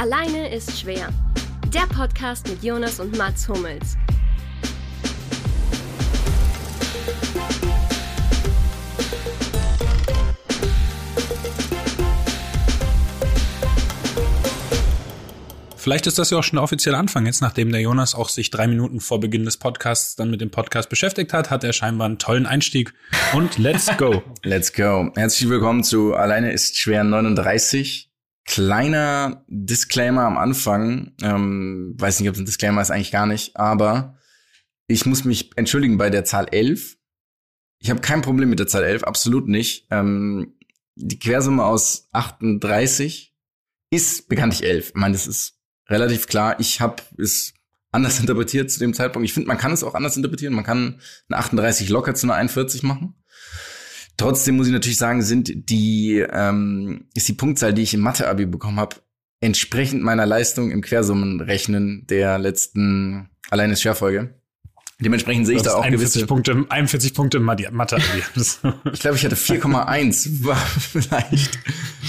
Alleine ist schwer. Der Podcast mit Jonas und Mats Hummels. Vielleicht ist das ja auch schon der offizielle Anfang. Jetzt, nachdem der Jonas auch sich drei Minuten vor Beginn des Podcasts dann mit dem Podcast beschäftigt hat, hat er scheinbar einen tollen Einstieg. Und let's go. let's go. Herzlich willkommen zu Alleine ist schwer 39. Kleiner Disclaimer am Anfang. Ähm, weiß nicht, ob es ein Disclaimer ist, eigentlich gar nicht. Aber ich muss mich entschuldigen bei der Zahl 11. Ich habe kein Problem mit der Zahl 11, absolut nicht. Ähm, die Quersumme aus 38 ist bekanntlich 11. Ich meine, das ist relativ klar. Ich habe es anders interpretiert zu dem Zeitpunkt. Ich finde, man kann es auch anders interpretieren. Man kann eine 38 locker zu einer 41 machen. Trotzdem muss ich natürlich sagen, sind die ähm, ist die Punktzahl, die ich im Mathe-Abi bekommen habe, entsprechend meiner Leistung im Quersummenrechnen der letzten alleine Scherfolge. Dementsprechend sehe ich da auch 41 gewisse Punkte, 41 Punkte im Mathe-Abi. ich glaube, ich hatte 4,1. War vielleicht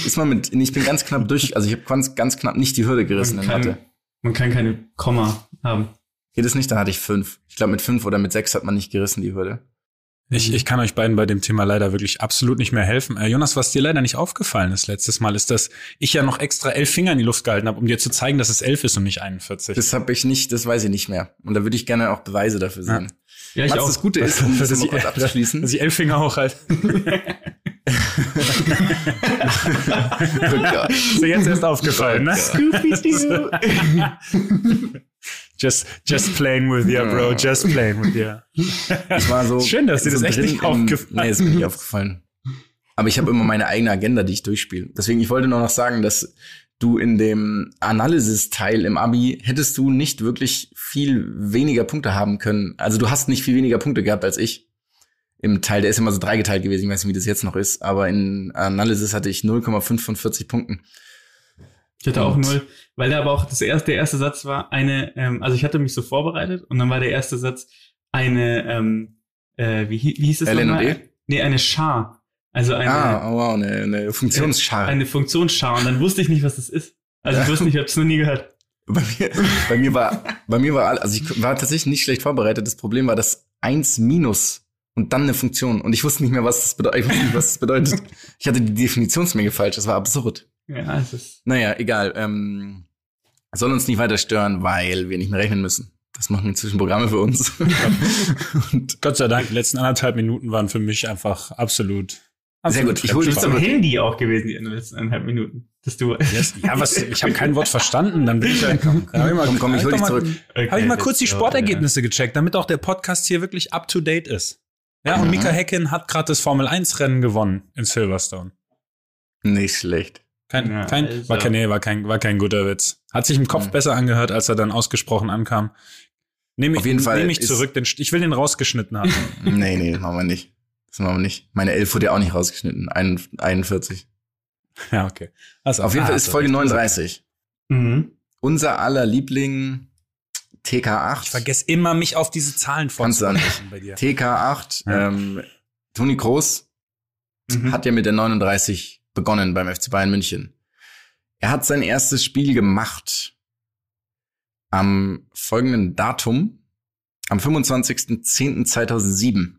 ist man mit. Ich bin ganz knapp durch. Also ich habe ganz, ganz knapp nicht die Hürde gerissen man in kann, Mathe. Man kann keine Komma haben. Geht es nicht? Dann hatte ich fünf. Ich glaube, mit fünf oder mit sechs hat man nicht gerissen die Hürde. Ich, ich kann euch beiden bei dem Thema leider wirklich absolut nicht mehr helfen. Äh, Jonas, was dir leider nicht aufgefallen ist letztes Mal, ist, dass ich ja noch extra elf Finger in die Luft gehalten habe, um dir zu zeigen, dass es elf ist und nicht 41. Das habe ich nicht, das weiß ich nicht mehr. Und da würde ich gerne auch Beweise dafür sehen. Ja, ich Was auch. das Gute ist, um das dass mal ich, kurz abzuschließen. dass ich elf Finger hochhalte. Oh Gott. Ist dir jetzt erst aufgefallen, ne? just, just playing with you, bro. Just playing with you. Ich war so. Schön, dass dir so das echt nicht aufgefallen Nee, ist mir nicht aufgefallen. Aber ich habe immer meine eigene Agenda, die ich durchspiele. Deswegen, ich wollte nur noch sagen, dass du in dem Analysis-Teil im Abi hättest du nicht wirklich viel weniger Punkte haben können. Also du hast nicht viel weniger Punkte gehabt als ich. Im Teil, der ist immer so dreigeteilt gewesen, ich weiß nicht, wie das jetzt noch ist, aber in Analysis hatte ich 0,5 von 40 Punkten. Ich hatte auch null, weil da aber auch das erste, der erste Satz war eine, ähm, also ich hatte mich so vorbereitet und dann war der erste Satz eine, ähm, äh, wie, wie hieß es LN und nochmal? Nee, eine Char. Also eine, ah, oh wow, eine, eine Funktionsschar. eine Funktionschar und dann wusste ich nicht, was das ist. Also ich wusste nicht, ich habe es noch nie gehört. Bei mir, bei mir war, bei mir war, also ich war tatsächlich nicht schlecht vorbereitet. Das Problem war das eins minus und dann eine Funktion. Und ich wusste nicht mehr, was das bedeutet. Ich wusste nicht, was das bedeutet. Ich hatte die Definitionsmenge falsch. Das war absurd. Ja, es ist. Naja, egal. Ähm, soll uns nicht weiter stören, weil wir nicht mehr rechnen müssen. Das machen inzwischen Programme für uns. und Gott sei Dank, die letzten anderthalb Minuten waren für mich einfach absolut. Sehr gut, ich hol dich Du bist am zurück. Handy auch gewesen, die letzten eineinhalb Minuten. Dass du. Yes. Ja, was, ich habe kein Wort verstanden. Dann bin ich ja, komm, Komm, komm, ich hol dich zurück. Habe ich mal kurz die Sportergebnisse gecheckt, damit auch der Podcast hier wirklich up to date ist. Ja, und Mhm. Mika Häkkinen hat gerade das Formel 1 Rennen gewonnen in Silverstone. Nicht schlecht. Kein, Ja, kein, also- war kein, nee, war kein, war kein guter Witz. Hat sich im Kopf Mhm. besser angehört, als er dann ausgesprochen ankam. Nehme ich, nehme ich zurück, den, ich will den rausgeschnitten haben. Nee, nee, das machen wir nicht. Das machen wir nicht. Meine 11 wurde ja auch nicht rausgeschnitten. Ein- 41. ja, okay. Also, Auf jeden ah, Fall ist Folge recht. 39. Mhm. Unser aller Liebling TK8. Ich vergesse immer, mich auf diese Zahlen vorzubereiten bei dir. TK8. Ja. Ähm, Toni Kroos Mhm. hat ja mit der 39 begonnen beim FC Bayern München. Er hat sein erstes Spiel gemacht am folgenden Datum, am 25.10.2007.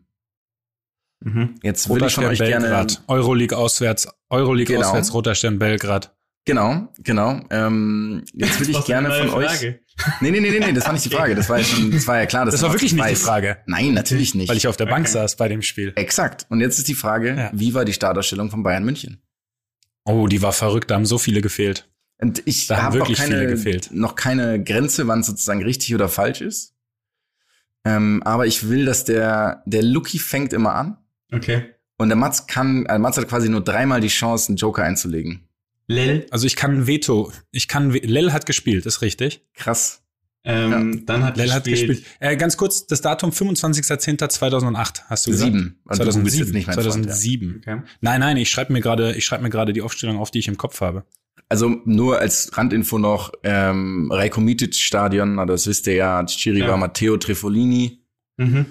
Mhm. Jetzt würde ich von euch gerne Belgrad. Euroleague auswärts. Euroleague Genau. auswärts, Roter Stern Belgrad. Genau, genau. Ähm, jetzt würde ich gerne von neue euch. Frage. Nee, nee, nee, nee, nee, das war nicht die Frage. Das war ja schon, das war ja klar. Das du war wirklich nicht die. Frage, Nein, natürlich nicht. weil ich auf der Bank Okay. saß bei dem Spiel. Exakt. Und jetzt ist die Frage, Ja. wie war die Startausstellung von Bayern München? Oh, die war verrückt, da haben so viele gefehlt. Und ich Da haben habe noch wirklich viele keine, gefehlt. noch keine Grenze, wann es sozusagen richtig oder falsch ist. Ähm, aber ich will, dass der, der Lucky fängt immer an. Okay. Und der Mats kann, also Mats hat quasi nur dreimal die Chance, einen Joker einzulegen. Lel. Also ich kann Veto, ich kann, We- Lel hat gespielt, ist richtig. Krass. Ähm, Dann hat Lel hat gespielt. gespielt. Äh, ganz kurz, das Datum 25.10.2008, hast du gesagt? Sieben. Also du googelst 2007. jetzt nicht, mein Freund, ja. 2007. Okay. Nein, nein, ich schreibe mir gerade, ich schreibe mir gerade die Aufstellung auf, die ich im Kopf habe. Also nur als Randinfo noch, ähm, Mitic Stadion, na, das wisst ihr ja, Chiri Ja. war Matteo Trefolini. Mhm.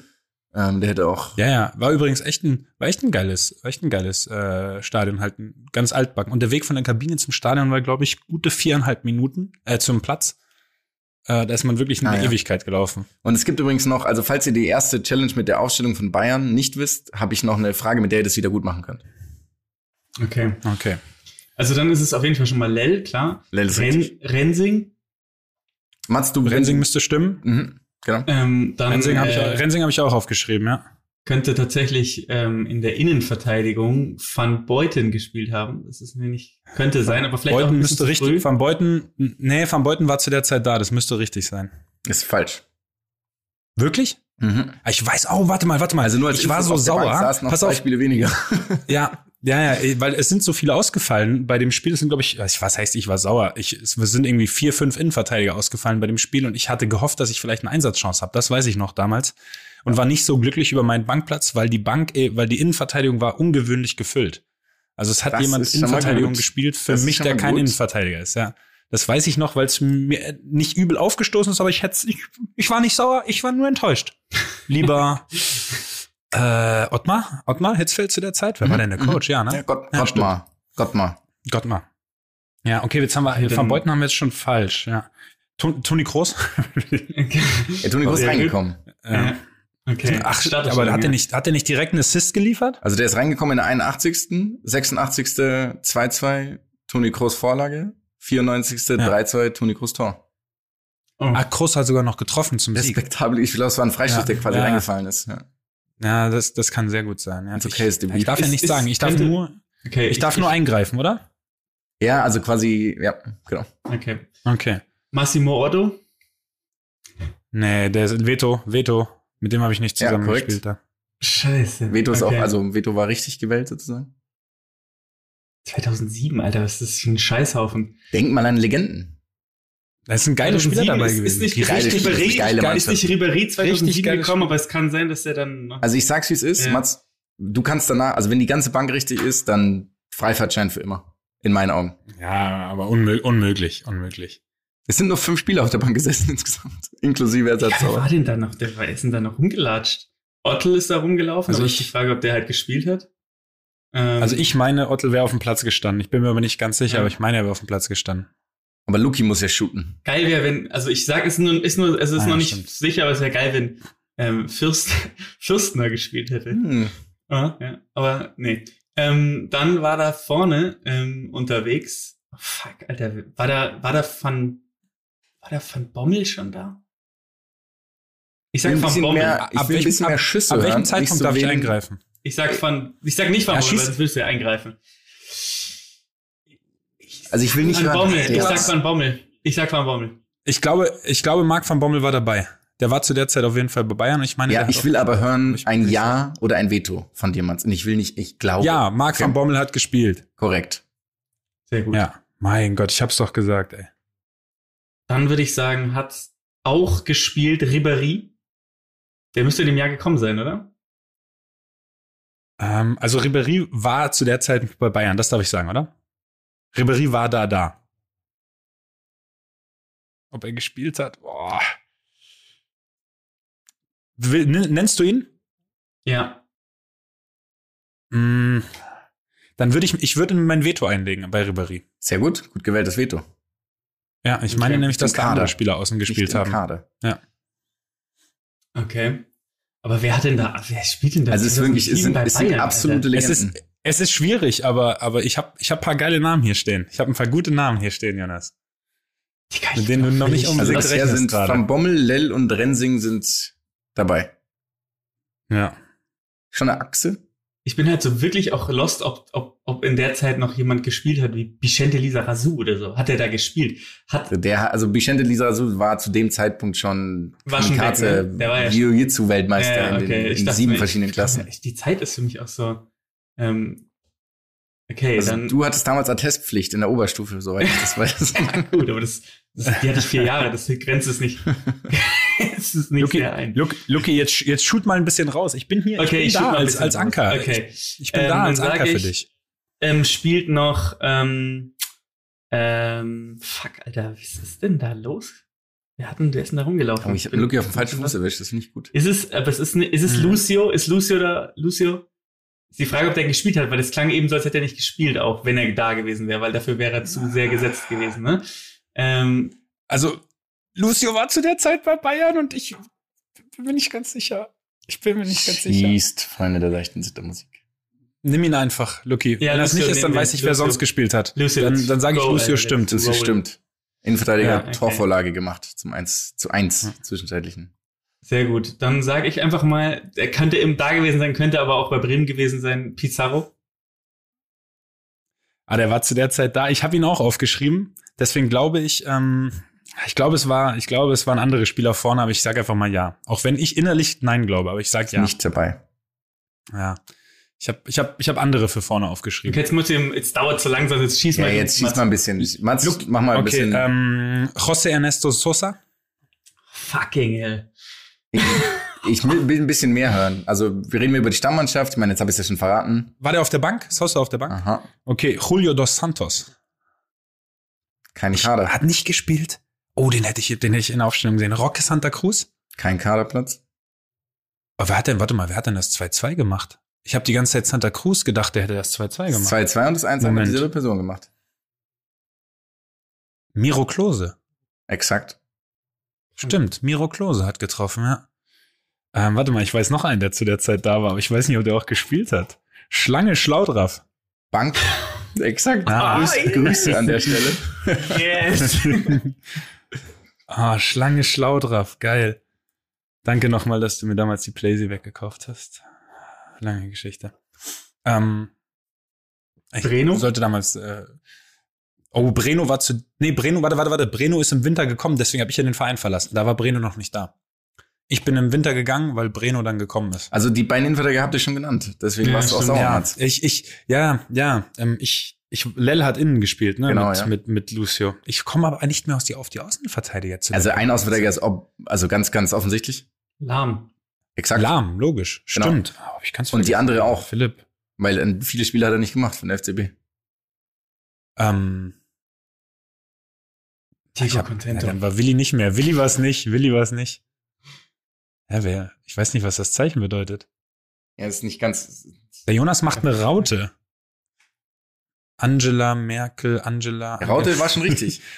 Ähm, der hätte auch. Ja, ja, war übrigens echt ein, war echt ein geiles, war echt ein geiles äh, Stadion, halt ein ganz altbacken. Und der Weg von der Kabine zum Stadion war, glaube ich, gute viereinhalb Minuten äh, zum Platz. Äh, da ist man wirklich eine Ah, ja. Ewigkeit gelaufen. Und es gibt übrigens noch, also falls ihr die erste Challenge mit der Aufstellung von Bayern nicht wisst, habe ich noch eine Frage, mit der ihr das wieder gut machen könnt. Okay. Okay. Also dann ist es auf jeden Fall schon mal Lell, klar. Lell ist Ren richtig. Rensing. Mats, du Rensing müsste stimmen. Mhm, genau. Ähm, dann Rensing habe ich, äh, auch- Rensing hab ich auch aufgeschrieben, ja. Könnte tatsächlich ähm, in der Innenverteidigung Van Beuten gespielt haben. Das ist mir nicht, könnte sein, aber vielleicht auch Beuten ein bisschen müsste zu richtig, früh. Van Beuten, nee, Van Beuten war zu der Zeit da, das müsste richtig sein. Ist falsch. Wirklich? Mhm. Ah, Ich weiß, oh, warte mal, warte mal. Also nur als ich war so sauer. Bank saßen noch Pass zwei auf, Spiele weniger. Ja, ja, ja, weil es sind so viele ausgefallen bei dem Spiel. Es sind, glaube ich, was heißt, ich war sauer. Ich, es sind irgendwie vier, fünf Innenverteidiger ausgefallen bei dem Spiel und ich hatte gehofft, dass ich vielleicht eine Einsatzchance habe. Das weiß ich noch damals. Und war nicht so glücklich über meinen Bankplatz, weil die Bank, äh, weil die Innenverteidigung war ungewöhnlich gefüllt. Also es hat Das jemand Innenverteidigung gespielt für Das mich, der kein gut. Innenverteidiger ist, ja. Das weiß ich noch, weil es mir nicht übel aufgestoßen ist, aber ich hätte, ich, ich war nicht sauer, ich war nur enttäuscht. Lieber äh, Ottmar, Ottmar Hitzfeld zu der Zeit, wer war denn der Coach? Ja, ne? Ja, Gott, Ja, Gott mal. Gott mal. Gottmar. Ja, okay, jetzt haben wir, Ja, Van Beuten haben wir jetzt schon falsch, ja. Ton- Toni Kroos? Ja, Toni Kroos gut. reingekommen. Ja. Okay. Ach, Startet aber hat ja. er nicht, hat er nicht direkt einen Assist geliefert? Also der ist reingekommen in der 81., 86. 2-2, Toni Kroos Vorlage, 94. 3-2, Toni Kroos Tor. Oh. Ah, Kroos hat sogar noch getroffen zum Sieg. Respektabel. Ich glaube, es war ein Freistoß, Ja. der quasi Ja. reingefallen ist. Ja. Ja, das, das kann sehr gut sein. Ja. Okay, ich, ich darf ja nichts ist- sagen. Ich darf könnte- nur, okay, ich darf nur eingreifen, oder? ja, also quasi, ja, genau. Okay. Okay. Massimo Otto. Nee, der ist Veto, Veto. Mit dem habe ich nicht Ja, zusammen korrekt. gespielt da. Scheiße. Veto ist okay. auch, also Veto war richtig gewählt sozusagen. 2007, Alter, was ist das für ein Scheißhaufen? Denk mal an Legenden. Da ist ein geiler Spieler 2007 dabei ist, gewesen. Ist nicht, Die geile- richtig richtig Ribéry, geile ist nicht Ribéry 2007 Richtig geiles gekommen, aber es kann sein, dass er dann noch Also ich sag's, wie es ist, Ja. Mats, du kannst danach, also wenn die ganze Bank richtig ist, dann Freifahrtschein für immer. In meinen Augen. Ja, aber unmö unmöglich, unmöglich. Es sind nur fünf Spieler auf der Bank gesessen insgesamt, inklusive Ja, wer war Ersatz. denn da noch? Der war, ist denn da noch rumgelatscht? Ottel ist da rumgelaufen, Also aber ich- die Frage, ob der halt gespielt hat. Ähm, Also ich meine, Ottel wäre auf dem Platz gestanden. Ich bin mir aber nicht ganz sicher, Ja. aber ich meine, er wäre auf dem Platz gestanden. Aber Luki muss ja shooten. geil wäre, wenn, also ich sag, es ist nur, ist nur, es ist Ah, noch nicht stimmt. sicher, aber es wäre geil, wenn ähm, Fürst, Fürstner gespielt hätte. Hm. Ah, ja, aber nee. Ähm, dann war da vorne ähm, unterwegs. Oh, fuck, Alter, war da, war da Van, war da Van Bommel schon da? Ich sag ein Van bisschen Bommel. mehr, ich Ab will ein welchem- bisschen mehr ab- Schüsse Ab welchem hören, nicht Zeitpunkt so darf ich eingreifen? Ich sag Van, ich sag nicht Van Ja, Bommel, weil sonst willst du ja eingreifen. Also ich will nicht Van hören. Bommel, ich sag Van Bommel. Ich sag Van Bommel. Ich glaube, ich glaube, Marc van Bommel war dabei. Der war zu der Zeit auf jeden Fall bei Bayern. Ich meine, ja, ich will aber hören ein Ja oder ein Veto von dir, Mats. Und ich will nicht, ich glaube. Ja, Marc Okay. van Bommel hat gespielt. Korrekt. Sehr gut. Ja, mein Gott, ich hab's doch gesagt, ey. Dann würde ich sagen, hat auch gespielt Ribéry. Der müsste in dem Jahr gekommen sein, oder? Ähm, also Ribéry war zu der Zeit bei Bayern, das darf ich sagen, oder? Ribéry war da, da. Ob er gespielt hat? Boah. Will, n- nennst du ihn? Ja. Mm, dann würde ich, ich würde mein Veto einlegen bei Ribéry. Sehr gut. Gut gewähltes Veto. Ja, ich Okay. meine nämlich, dass da andere Kader. Spieler außen gespielt Nicht haben. Kader. Okay. Aber wer hat denn da, wer spielt denn da? Also es ist wirklich, es 2007 sind, es sind absolute Alter? Es Legenden. ist, es ist schwierig, aber, aber ich habe ich hab paar geile Namen hier stehen. Ich habe ein paar gute Namen hier stehen, Jonas. Die kann mit ich denen du noch nicht unbedingt also rechnest sind gerade. Van Bommel, Lell und Rensing sind dabei. Ja. Schon eine Achse? Ich bin halt so wirklich auch lost, ob, ob, ob in der Zeit noch jemand gespielt hat, wie Bichente Lisa Razou oder so. Hat er da gespielt? Hat, Der, also Vicente Lizarazu war zu dem Zeitpunkt schon War schon weg, Kamikaze ne? Der war ja- Jiu-Jitsu-Weltmeister Ja, in, den, in dachte sieben mir, verschiedenen Klassen. Die Zeit ist für mich auch so, ähm, okay, Also dann, du hattest damals Attestpflicht in der Oberstufe, soweit ich das weiß. ja, gut, aber das, das, die hatte ich vier Jahre, das grenzt es nicht, es ist nicht Luki, sehr ein. Luki, Luki, jetzt, jetzt shoot mal ein bisschen raus. Ich bin hier Okay, ich ich bin shoot da als, als. Anker. Okay. Ich, ich bin Ähm, da als Anker für ich- dich. Ähm, spielt noch, ähm, ähm, fuck, Alter, was ist denn da los? Wer hat denn, der ist denn da rumgelaufen? Ich habe Lucky auf den falschen Fuß erwischt, das finde ich gut. Ist es, aber es ist, ist es Hm. Lucio? Ist Lucio da, Lucio? Ist die Frage, ob der gespielt hat, weil es klang eben so, als hätte er nicht gespielt, auch wenn er da gewesen wäre, weil dafür wäre er zu sehr gesetzt gewesen, ne? Ähm, Also, Lucio war zu der Zeit bei Bayern und ich bin mir nicht ganz sicher. Ich bin mir nicht ganz sicher. Schießt, Freunde der leichten Zittermusik. Nimm ihn einfach, Lucky. Ja, Wenn das Lucio nicht ist, dann weiß ich, wer Lucio. sonst gespielt hat. Lucio, dann dann sage ich, go, Lucio stimmt. Rollen. stimmt. Innenverteidiger Ja, hat okay. Torvorlage gemacht zum 1 zu 1 zwischenzeitlichen. Sehr gut. Dann sage ich einfach mal, er könnte eben da gewesen sein, könnte aber auch bei Bremen gewesen sein, Pizarro. Ah, der war zu der Zeit da. Ich habe ihn auch aufgeschrieben. Deswegen glaube ich, ähm, ich glaube, es war, ich glaube, es waren andere Spieler vorne, aber ich sage einfach mal ja. Auch wenn ich innerlich nein glaube, aber ich sage ja. Nicht dabei. Ja. Ich habe, ich habe, ich habe andere für vorne aufgeschrieben. Okay, jetzt muss ich, jetzt dauert es so langsam, jetzt schieß Ja, mal. jetzt schießt mal ein bisschen. Mats, mach mal ein okay, bisschen. ähm, José Ernesto Sosa. Fucking hell. Ich will, will ein bisschen mehr hören. Also, wir reden über die Stammmannschaft. Ich meine, jetzt habe ich es ja schon verraten. War der auf der Bank? Sosa auf der Bank? Aha. Okay, Julio dos Santos. Kein Kader. Hat nicht gespielt. Oh, den hätte ich, den hätte ich in der Aufstellung gesehen. Roque Santa Cruz. Kein Kaderplatz. Aber wer hat denn, warte mal, wer hat denn das 2-2 gemacht? Ich habe die ganze Zeit Santa Cruz gedacht, der hätte das 2-2 gemacht. 2-2 und das 1 hat dieselbe Person gemacht. Miro Klose. Exakt. Stimmt, Miro Klose hat getroffen, ja. Ähm, warte mal, ich weiß noch einen, der zu der Zeit da war, aber ich weiß nicht, ob der auch gespielt hat. Schlange Schlaudraff. Bank. Exakt. Ah. Grüße, Grüße an der Stelle. Yes. ah, Schlange Schlaudraff, geil. Danke nochmal, dass du mir damals die Playsee weggekauft hast. Lange Geschichte. Ähm, ich Breno? sollte damals. Äh, oh, Breno war zu. Nee, Breno, warte, warte, warte. Breno ist im Winter gekommen, deswegen habe ich ja den Verein verlassen. Da war Breno noch nicht da. Ich bin im Winter gegangen, weil Breno dann gekommen ist. Also, die beiden Innenverteidiger habt ihr schon genannt. Deswegen Ja, warst du auch sauer, ja, ich, ich, ja, ja, ähm, ich, ich, Lell hat innen gespielt, ne, Genau, mit, ja. mit, mit Lucio. Ich komme aber nicht mehr aus die, auf die Außenverteidiger zu. Also, ein Außenverteidiger ist ob, also ganz, ganz offensichtlich. Lahm. Exakt. Lahm, logisch, Genau. stimmt. Aber ich kann's Und die andere auch. Philipp. Weil äh, viele Spiele hat er nicht gemacht von der FCB. Ähm, ja, Contento. dann war Willi nicht mehr. Willi war es nicht, Willi war es nicht. Ja, wer? Ich weiß nicht, was das Zeichen bedeutet. Ja, ist nicht ganz. Der Jonas macht eine Raute. Angela Merkel, Angela. Der Raute war schon richtig.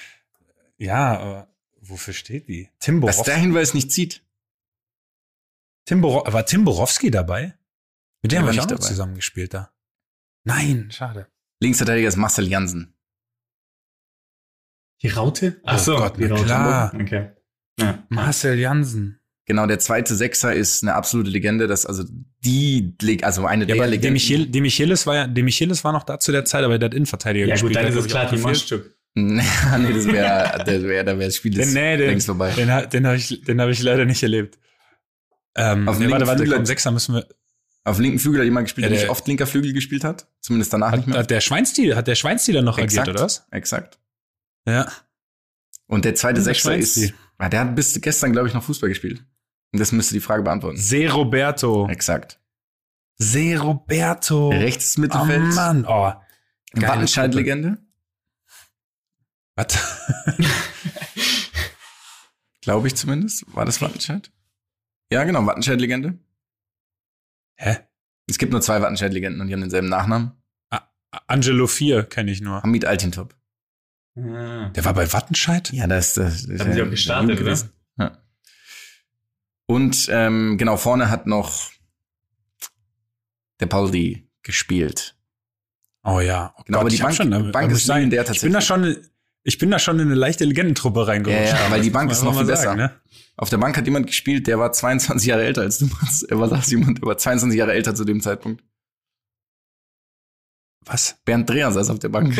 Ja, aber wofür steht die? Tim Dass Borowski. der Hinweis nicht zieht. Tim Boro war Tim Borowski dabei? Mit dem Der habe war ich auch nicht noch dabei. zusammengespielt da. Nein, schade. Linksverteidiger ist Marcel Jansen. Die Raute? Ach Oh so, Gott, die Raute. klar. Okay. Ja. Marcel Jansen. Genau, der zweite Sechser ist eine absolute Legende. Das also die, Leg- also eine Ja, der Legenden. De Michel, De Michelis war ja, De Michelis war noch da zu der Zeit, aber der hat Innenverteidiger Ja gespielt. gut, dann Der ist es klar. Mannstück. nee, das wäre, das wäre, da wäre das Spiel Den, ist nee, den, längst vorbei. den, den habe ich, den hab ich leider nicht erlebt. Ähm, Auf dem nee, warte, linken warte, Flügel- komm, Sechser müssen wir. Auf linken Flügel hat jemand gespielt, Ja, der der- nicht oft linker Flügel gespielt hat. Zumindest danach nicht Hat, mehr. hat der Schweinstiel, hat der Schweinstieler noch Exakt. agiert, oder was? Exakt. Ja. Und der zweite Sechser ist, Schweinstiel. ah, der hat bis gestern, glaube ich, noch Fußball gespielt. Und das müsste die Frage beantworten. Se Roberto. Exakt. Se Roberto. Rechtes Oh Mittelfeld. Mann, oh. Wattenscheid-Legende. Was? Glaube ich zumindest. War das Wattenscheid? Ja, genau, Wattenscheid-Legende. Hä? Es gibt nur zwei Wattenscheid-Legenden und die haben denselben Nachnamen. Angelo 4 kenne ich nur. Hamid Altintop. Ah. Der war bei Wattenscheid? Ja, das, das, das Haben sie auch gestartet, oder? Ja. Und ähm, genau, vorne hat noch der Pauli gespielt. Oh ja. Oh Genau, aber die Bank- schon, da- Bank da ist ich sagen, legendär Ich bin da schon, ich bin da schon in eine leichte Legendentruppe reingerutscht. Ja, ja, weil die Bank ist noch viel mal sagen, besser. ne? Auf der Bank hat jemand gespielt, der war 22 Jahre älter als du. Er war saß jemand, der war 22 Jahre älter zu dem Zeitpunkt. Was? Bernd Dreher saß auf der Bank.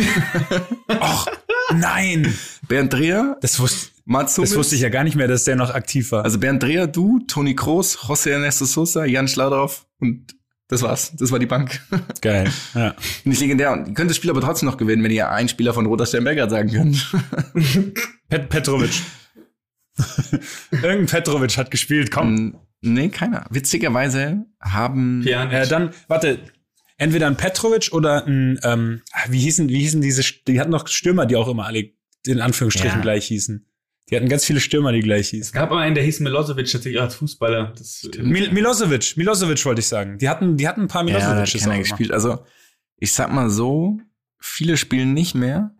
Och, nein! Bernd Dreher, Das wusste, Mats das wusste ich ja gar nicht mehr, dass der noch aktiv war. Also Bernd Dreher, du, Toni Kroos, José Ernesto Sosa, Jan Schlaudrauf und das war's. Das war die Bank. Geil. Ja. Nicht legendär. Und ihr könnt das Spiel aber trotzdem noch gewinnen, wenn ihr einen Spieler von Roter Sternberger sagen könnt. Pet Petrovic. Irgendein Petrovic hat gespielt, komm. Nee, keiner. Witzigerweise haben Pjanic. Äh, dann, warte, entweder ein Petrovic oder ein, ähm, wie hießen, wie hießen diese, die hatten noch Stürmer, die auch immer alle in Anführungsstrichen Ja. gleich hießen. Die hatten ganz viele Stürmer, die gleich Es hießen. gab aber einen, der hieß Milosevic tatsächlich als Fußballer. Das, Mil Milosevic, Milosevic wollte ich sagen. Die hatten, die hatten ein paar Ja, Milosevics keiner immer. gespielt. Also, ich sag mal so, viele spielen nicht mehr.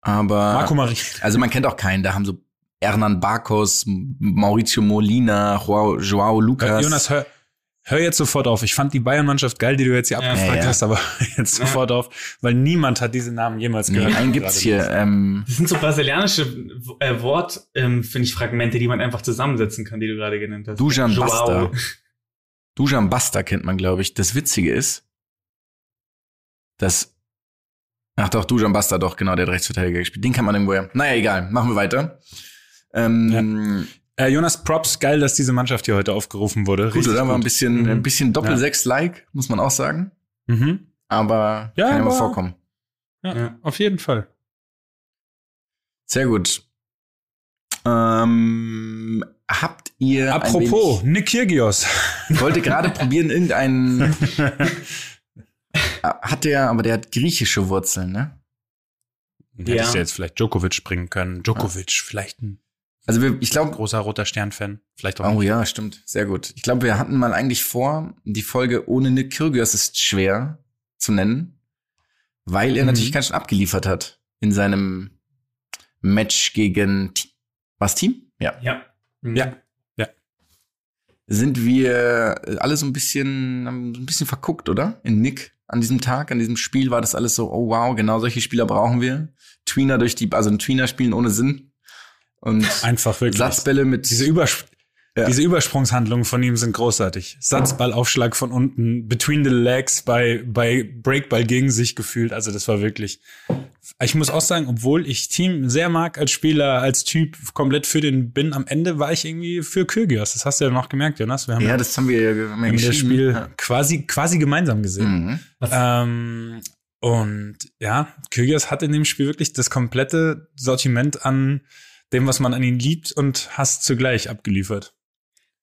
Aber, Marco Marie. also man kennt auch keinen. Da haben so Hernan Barcos, Mauricio Molina, Joao, Joao Lucas. Jonas, hör, hör jetzt sofort auf. Ich fand die Bayern-Mannschaft geil, die du jetzt hier Ja. abgefragt Ja, ja. hast, aber jetzt Ja. sofort auf, weil niemand hat diese Namen jemals nee, gehört. einen gibt's hier. Ähm, Das sind so brasilianische äh, Wort, ähm, finde ich, Fragmente, die man einfach zusammensetzen kann, die du gerade genannt hast. Dujan. Basta. Dujan Basta kennt man, glaube ich. Das Witzige ist, dass Ach doch, Dujan Basta, doch, genau, der hat Rechtsverteidiger gespielt. Den kann man irgendwoher. Naja, egal, machen wir weiter. Ähm, Äh, Jonas, Props, geil, dass diese Mannschaft hier heute aufgerufen wurde. Gut, Richtig oder? War ein gut. bisschen, Mhm. ein bisschen Doppel-Sechs-like, muss man auch sagen. Mhm. Aber Ja, kann ja mal vorkommen. Ja, Ja. auf jeden Fall. Sehr gut. Ähm, habt ihr. ein Apropos, wenig- Nick Kyrgios. Ich wollte gerade probieren, irgendeinen. hat der, aber der hat griechische Wurzeln, ne? Hättest Ja. du jetzt vielleicht Djokovic bringen können. Djokovic, vielleicht ein Also wir, ich glaube, großer roter Stern-Fan. Vielleicht auch Oh nicht. ja, stimmt. Sehr gut. Ich glaube, wir hatten mal eigentlich vor, die Folge ohne Nick Kyrgios ist schwer zu nennen, weil er Mhm. natürlich ganz schön abgeliefert hat in seinem Match gegen was Team? Ja. Ja. Mhm. Ja. Sind wir alle so ein bisschen, haben so ein bisschen verguckt, oder? In Nick an diesem Tag, an diesem Spiel war das alles so, oh wow, genau solche Spieler brauchen wir. Tweener durch die, also ein Tweener spielen ohne Sinn. Und Einfach wirklich. Satzbälle mit Diese, Übersp Ja. diese Übersprungshandlungen von ihm sind großartig. Satzballaufschlag von unten, between the legs, bei, bei Breakball gegen sich gefühlt. Also das war wirklich. Ich muss auch sagen, obwohl ich Team sehr mag als Spieler, als Typ komplett für den bin, am Ende war ich irgendwie für Kyrgios. Das hast du ja noch gemerkt, Jonas. Wir haben Ja, das haben wir, haben wir haben das. Spiel Ja. quasi, quasi gemeinsam gesehen. Mhm. Ähm, und ja, Kyrgios hat in dem Spiel wirklich das komplette Sortiment an dem, was man an ihn liebt und hasst zugleich abgeliefert.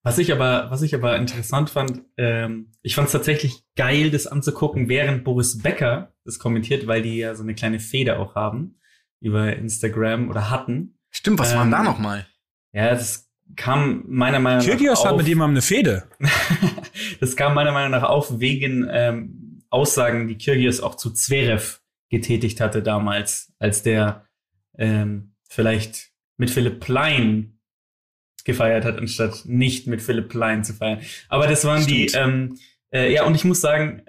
Was ich aber, was ich aber interessant fand, ähm, ich fand es tatsächlich geil, das anzugucken, während Boris Becker das kommentiert, weil die ja so eine kleine Feder auch haben über Instagram oder hatten. Stimmt, was war denn da Ähm, nochmal? Ja, das kam meiner Meinung nach Kyrgios hat mit jemandem eine Fehde. das kam meiner Meinung nach auf wegen ähm, Aussagen, die Kyrgios auch zu Zverev getätigt hatte damals, als der ähm, vielleicht mit Philipp Plein gefeiert hat, anstatt nicht mit Philipp Plein zu feiern. Aber das waren die, Stimmt. ähm, äh, ja, und ich muss sagen,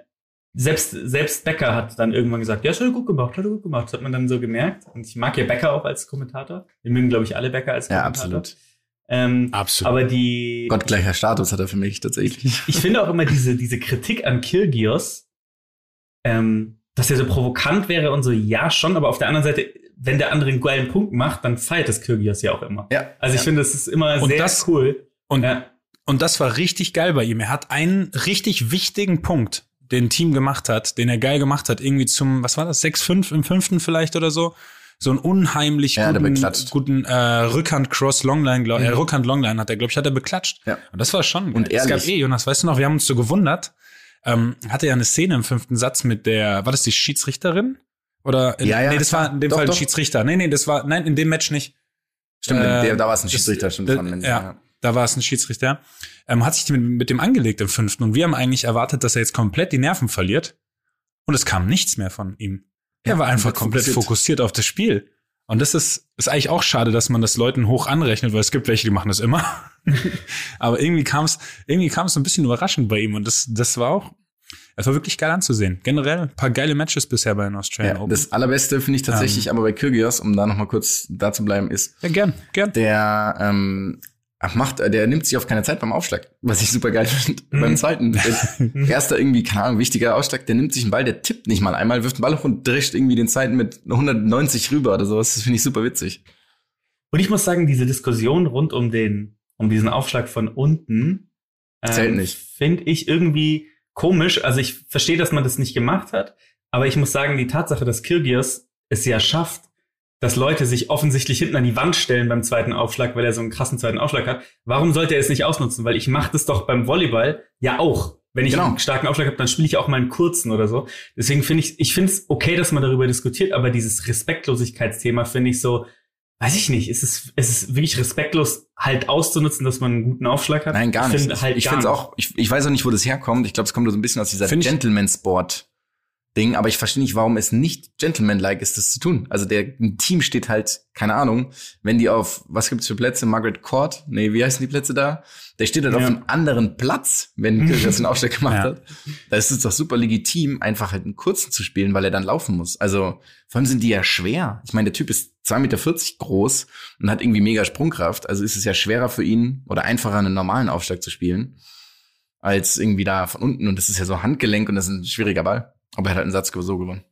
selbst, selbst Becker hat dann irgendwann gesagt, ja, hat er gut gemacht, hat er gut gemacht. Das hat man dann so gemerkt. Und ich mag ja Becker auch als Kommentator. Wir mögen, glaube ich, alle Becker als Ja, Kommentator. absolut. Ähm, Absolut. aber die, Gottgleicher Status hat er für mich tatsächlich. ich finde auch immer diese, diese Kritik an Kyrgios, ähm, dass er so provokant wäre und so, ja, schon, aber auf der anderen Seite, wenn der andere einen geilen Punkt macht, dann feiert das Kyrgios ja auch immer. Ja. Also ich ja. finde, das ist immer Und sehr das- cool. Und, Ja. und das war richtig geil bei ihm. Er hat einen richtig wichtigen Punkt, den Team gemacht hat, den er geil gemacht hat, irgendwie zum, was war das, 6-5 im fünften vielleicht oder so. So einen unheimlich Ja, guten, guten äh, Rückhand-Cross-Longline, glaub, äh, Mhm. Rückhand-Longline hat er, glaube ich, hat er beklatscht. Ja. Und das war schon geil. Und Es gab ehrlich. eh, Jonas, weißt du noch, wir haben uns so gewundert, ähm, hatte ja eine Szene im fünften Satz mit der, war das die Schiedsrichterin? Oder, in, Ja, ja, nee, das war in dem Doch, Fall doch. ein Schiedsrichter. Nee, nee, das war, nein, in dem Match nicht. Stimmt, Äh, der, da war es ein das- Schiedsrichter, stimmt. äh, von Mensa, ja. Da war es ein Schiedsrichter. Ähm, hat sich mit, mit dem angelegt im fünften. Und wir haben eigentlich erwartet, dass er jetzt komplett die Nerven verliert. Und es kam nichts mehr von ihm. Er Ja, war einfach komplett fokussiert. fokussiert. auf das Spiel. Und das ist, ist eigentlich auch schade, dass man das Leuten hoch anrechnet, weil es gibt welche, die machen das immer. Aber irgendwie kam es, irgendwie kam es so ein bisschen überraschend bei ihm. Und das, das war auch, es war wirklich geil anzusehen. Generell ein paar geile Matches bisher bei den Australian Ja, Open. das allerbeste finde ich tatsächlich aber bei Kyrgios, um da noch mal kurz da zu bleiben, ist, ja, gern, gern. der ähm, ach, macht, der nimmt sich auf keine Zeit beim Aufschlag, was ich super geil finde. Mhm. Beim zweiten, der- erster irgendwie, keine Ahnung, wichtiger Aufschlag, der nimmt sich einen Ball, der tippt nicht mal einmal, wirft den Ball hoch und drescht irgendwie den zweiten mit 190 rüber oder sowas. Das finde ich super witzig. Und ich muss sagen, diese Diskussion rund um den, um diesen Aufschlag von unten, Zählt nicht. finde ich irgendwie komisch. Also ich verstehe, dass man das nicht gemacht hat, aber ich muss sagen, die Tatsache, dass Kyrgios es ja schafft, dass Leute sich offensichtlich hinten an die Wand stellen beim zweiten Aufschlag, weil er so einen krassen zweiten Aufschlag hat. Warum sollte er es nicht ausnutzen? Weil ich mache das doch beim Volleyball ja auch. Wenn ich Genau. einen starken Aufschlag habe, dann spiele ich auch mal einen kurzen oder so. Deswegen finde ich, ich finde es okay, dass man darüber diskutiert, aber dieses Respektlosigkeitsthema finde ich so, weiß ich nicht, ist es, ist es wirklich respektlos, halt auszunutzen, dass man einen guten Aufschlag hat? Nein, gar nicht. Ich finde halt ich finde es auch, ich, ich weiß auch nicht, wo das herkommt. Ich glaube, es kommt so ein bisschen aus dieser Gentleman-Sport. Ding, aber ich verstehe nicht, warum es nicht gentleman-like ist, das zu tun. Also der ein Team steht halt, keine Ahnung, wenn die auf, was gibt's für Plätze? Margaret Court? Nee, wie heißen die Plätze da? Der steht halt Ja. auf einem anderen Platz, wenn das einen Aufschlag gemacht Ja. hat. Da ist es doch super legitim, einfach halt einen kurzen zu spielen, weil er dann laufen muss. Also, vor allem sind die ja schwer. Ich meine, der Typ ist 2,40 Meter groß und hat irgendwie mega Sprungkraft. Also ist es ja schwerer für ihn oder einfacher, einen normalen Aufschlag zu spielen, als irgendwie da von unten. Und das ist ja so Handgelenk und das ist ein schwieriger Ball. Aber er hat halt einen Satz so gewonnen.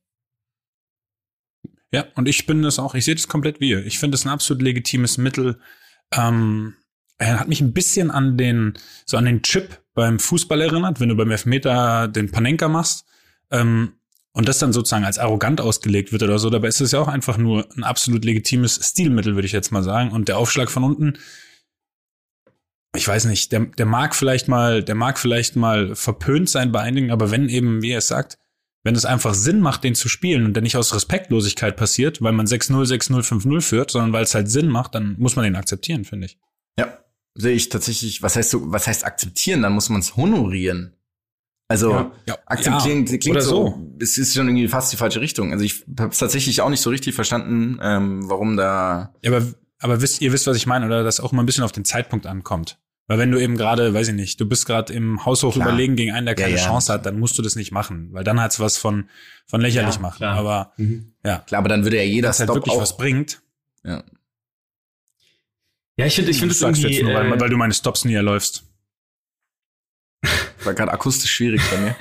Ja, und ich bin das auch, ich sehe das komplett wie ihr. Ich finde das ein absolut legitimes Mittel. Ähm, er hat mich ein bisschen an den, so an den Chip beim Fußball erinnert, wenn du beim Elfmeter den Panenka machst. Ähm, und das dann sozusagen als arrogant ausgelegt wird oder so. Dabei ist es ja auch einfach nur ein absolut legitimes Stilmittel, würde ich jetzt mal sagen. Und der Aufschlag von unten, ich weiß nicht, der, der mag vielleicht mal, der mag vielleicht mal verpönt sein bei einigen, aber wenn eben, wie er es sagt, wenn es einfach Sinn macht, den zu spielen und der nicht aus Respektlosigkeit passiert, weil man 6-0, 6-0, 5-0 führt, sondern weil es halt Sinn macht, dann muss man den akzeptieren, finde ich. Ja, sehe ich tatsächlich, was heißt so, was heißt akzeptieren? Dann muss man es honorieren. Also Ja. Ja, akzeptieren ja, klingt oder so, so. es ist schon irgendwie fast die falsche Richtung. Also ich habe es tatsächlich auch nicht so richtig verstanden, ähm, warum da Ja, aber, aber wisst, ihr wisst, was ich meine, oder dass auch mal ein bisschen auf den Zeitpunkt ankommt. Weil wenn du eben gerade, weiß ich nicht, du bist gerade im Haushoch Klar. überlegen gegen einen, der keine ja. Chance hat, dann musst du das nicht machen, weil dann hat's was von von lächerlich Ja, machen. klar. Aber Mhm. ja, klar, aber dann würde ja jeder das halt Stop wirklich auch. was bringt. ja. Ja, ich finde, ich finde das es irgendwie, jetzt nur, weil, äh, weil du meine Stops nie erläufst. War gerade akustisch schwierig bei mir.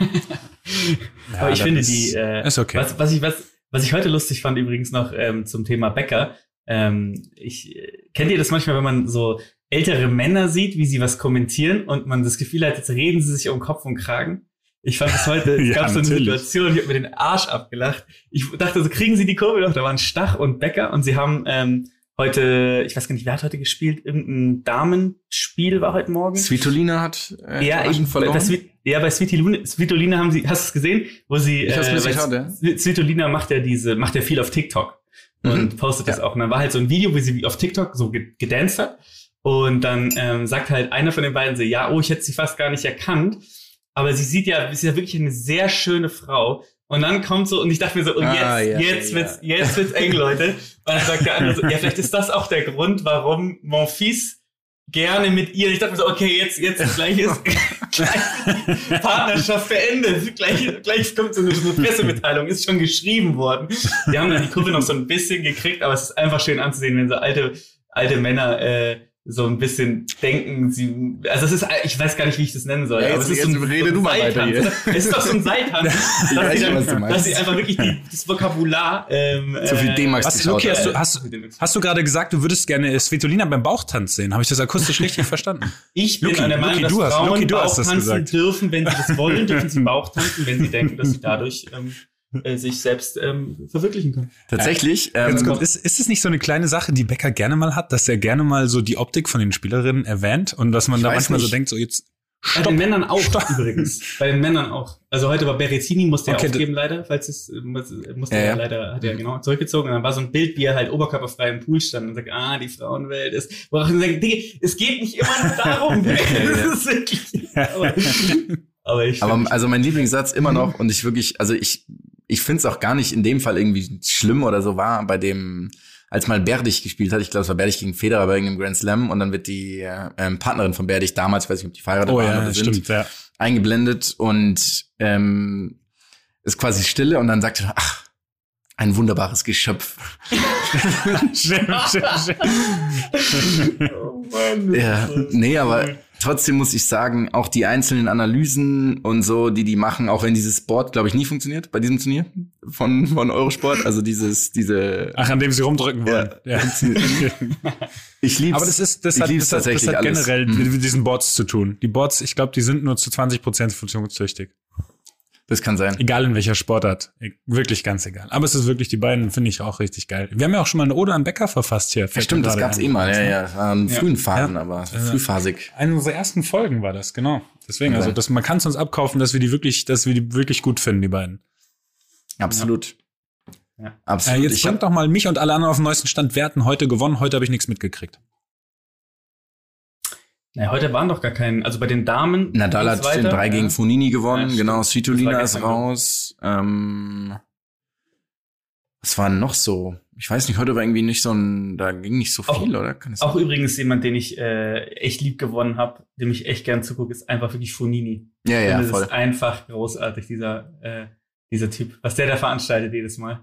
aber ich finde ist- die, äh, ist okay. was, was ich, was, was ich heute lustig fand übrigens noch ähm, zum Thema Bäcker. Ähm, ich, äh, kennt ihr das manchmal, wenn man so ältere Männer sieht, wie sie was kommentieren und man das Gefühl hat, jetzt reden sie sich um Kopf und Kragen? Ich fand es heute, es Ja, gab so eine natürlich. Situation, ich habe mir den Arsch abgelacht. Ich dachte, so kriegen sie die Kurve noch. Da waren Stach und Becker und sie haben ähm, heute, ich weiß gar nicht, wer hat heute gespielt? Irgendein Damenspiel war heute Morgen. Svitolina hat äh, Ja, ich, bei, bei, Svi- ja, bei Svitolina, Svitolina haben sie, hast du es gesehen, wo sie, Ich äh, geschaut, ja. Svitolina macht ja diese, macht ja viel auf TikTok und Mhm. postet das Ja. auch. Und dann war halt so ein Video, wie sie auf TikTok so ge gedanced hat. Und dann ähm, sagt halt einer von den beiden so, ja, oh, ich hätte sie fast gar nicht erkannt. Aber sie sieht ja, sie ist ja wirklich eine sehr schöne Frau. Und dann kommt so, und ich dachte mir so, und Ah, jetzt, ja, jetzt ja. wird's, jetzt wird's eng, Leute. Und dann sagt der andere so, ja, vielleicht ist das auch der Grund, warum Mon Fils gerne mit ihr. Ich dachte mir so, okay, jetzt, jetzt gleich ist gleich Partnerschaft beendet. Gleich, gleich kommt so eine, so eine Pressemitteilung, ist schon geschrieben worden. Die haben dann die Kurve noch so ein bisschen gekriegt, aber es ist einfach schön anzusehen, wenn so alte, alte Männer äh, so ein bisschen denken, sie, also es ist, ich weiß gar nicht, wie ich das nennen soll, Ja, aber es ist so ein, rede so du mal weiter hier. Es ist doch so ein Seiltanz, Ich dass, weiß du dann, meinst. dass sie einfach wirklich die, das Vokabular ähm, Zu viel D-Max Was, geschaut. Luki, hast du, hast, hast du gerade gesagt, du würdest gerne Svetolina beim Bauchtanz sehen? Habe ich das akustisch richtig verstanden? Ich bin Luki, an der Meinung, Luki, dass du hast- Frauen Luki, du hast das Bauchtanzen gesagt. dürfen, wenn sie das wollen, dürfen sie Bauchtanzen, wenn sie denken, dass sie dadurch ähm, äh, sich selbst ähm, verwirklichen können. Tatsächlich, Ganz ähm, kurz, ist, ist es nicht so eine kleine Sache, die Becker gerne mal hat, dass er gerne mal so die Optik von den Spielerinnen erwähnt und dass man Ich da manchmal so nicht. denkt, so jetzt Bei den Männern auch übrigens. Bei den Männern auch. Also heute war Berrettini, musste er Okay, aufgeben leider, falls es äh, muss- äh, musste Ja, er ja. leider, hat er genau zurückgezogen. Und dann war so ein Bild, wie er halt oberkörperfrei im Pool stand und sagt, ah, die Frauenwelt ist. Wo ich denke, Digga, es geht nicht immer nur darum. Ja, ja. das ist wirklich. Aber, aber ich aber also mein Lieblingssatz immer noch und ich wirklich, also ich, ich finde es auch gar nicht in dem Fall irgendwie schlimm oder so war bei dem, als mal Berdich gespielt hat, ich glaube, es war Berdich gegen Federer bei irgendeinem Grand Slam und dann wird die äh, ähm, Partnerin von Berdich damals, ich weiß nicht, ob die verheiratet Oh waren ja, oder sind, stimmt, ja. eingeblendet und ähm, ist quasi Stille und dann sagt er, ach, ein wunderbares Geschöpf. Oh Mann, Ja, nee, aber. Trotzdem muss ich sagen, auch die einzelnen Analysen und so, die die machen, auch wenn dieses Board, glaube ich, nie funktioniert bei diesem Turnier von, von Eurosport, also dieses, diese, Ach, an dem sie rumdrücken wollen. Ja. ich lieb's. Aber das ist, das ich hat, das hat, das hat generell Hm. mit diesen Boards zu tun. Die Boards, ich glaube, die sind nur zu 20 Prozent funktionstüchtig. Das kann sein. Egal in welcher Sportart. Wirklich ganz egal. Aber es ist wirklich, die beiden finde ich auch richtig geil. Wir haben ja auch schon mal eine Ode an Becker verfasst hier. Ja, stimmt, das gab's ein. eh mal, ja, ja, Ja. frühen Phasen, Ja. aber frühphasig. Eine unserer ersten Folgen war das, genau. Deswegen, also das, man kann es uns abkaufen, dass wir die wirklich, dass wir die wirklich gut finden, die beiden. Absolut. Absolut. Äh, jetzt ich bringt doch mal mich und alle anderen auf den neuesten Stand. Wir hatten heute gewonnen, heute habe ich nichts mitgekriegt. Naja, heute waren doch gar keinen, also bei den Damen. Nadal hat den weiter, 3 ja. gegen Fonini gewonnen, Ja, genau. Svitolina ist ich. raus. Ähm, was war noch so? Ich weiß nicht, heute war irgendwie nicht so ein, da ging nicht so Auch- viel, oder? Kann es Auch übrigens jemand, den ich äh, echt lieb gewonnen habe, dem ich echt gern zugucke, ist einfach wirklich Fonini. ja, ja, das voll. ist einfach großartig, dieser, äh, dieser Typ. Was der da veranstaltet jedes Mal.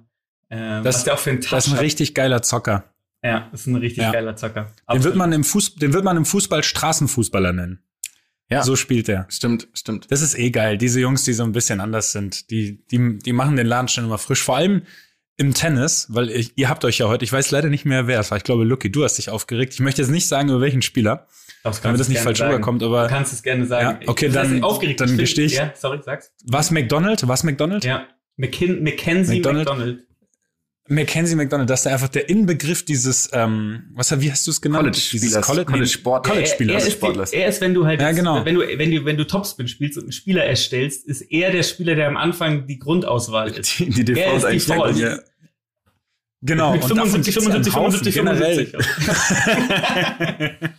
Ähm, Das- was der auch für einen Touch Das ist ein hat. richtig geiler Zocker. Ja, das ist ein richtig Ja. geiler Zocker. Den wird, man im Fuß, den wird man im Fußball Straßenfußballer nennen. Ja. So spielt er. Stimmt, stimmt. Das ist eh geil. Diese Jungs, die so ein bisschen anders sind, die, die, die machen den Laden schon immer frisch. Vor allem im Tennis, weil ich, ihr habt euch ja heute, ich weiß leider nicht mehr wer es war. Ich glaube, Lucky, du hast dich aufgeregt. Ich möchte jetzt nicht sagen, über welchen Spieler, Das damit das nicht falsch rüberkommt, aber Du kannst es gerne sagen. Ja, okay, Ich- dann- aufgeregt. dann find- gesteh ich. Ja, sorry, sag's. was McDonald? Was McDonald? Ja. McKin Mackenzie McDonald? McDonald. Mackenzie McDonald, das ist einfach der Inbegriff dieses, ähm, was, wie hast du es genannt? Dieses College-Spielers, College, College-Sport. College-Spieler. Er, er, ist er ist, wenn du halt, Ja, genau. wenn du, wenn du, wenn du Topspin spielst und einen Spieler erstellst, ist er der Spieler, der am Anfang die Grundauswahl ist. Die, die Er ist. Default. Ja. Genau. Mit und davon 75, gibt's ja einen 75, Haufen, 75, generell.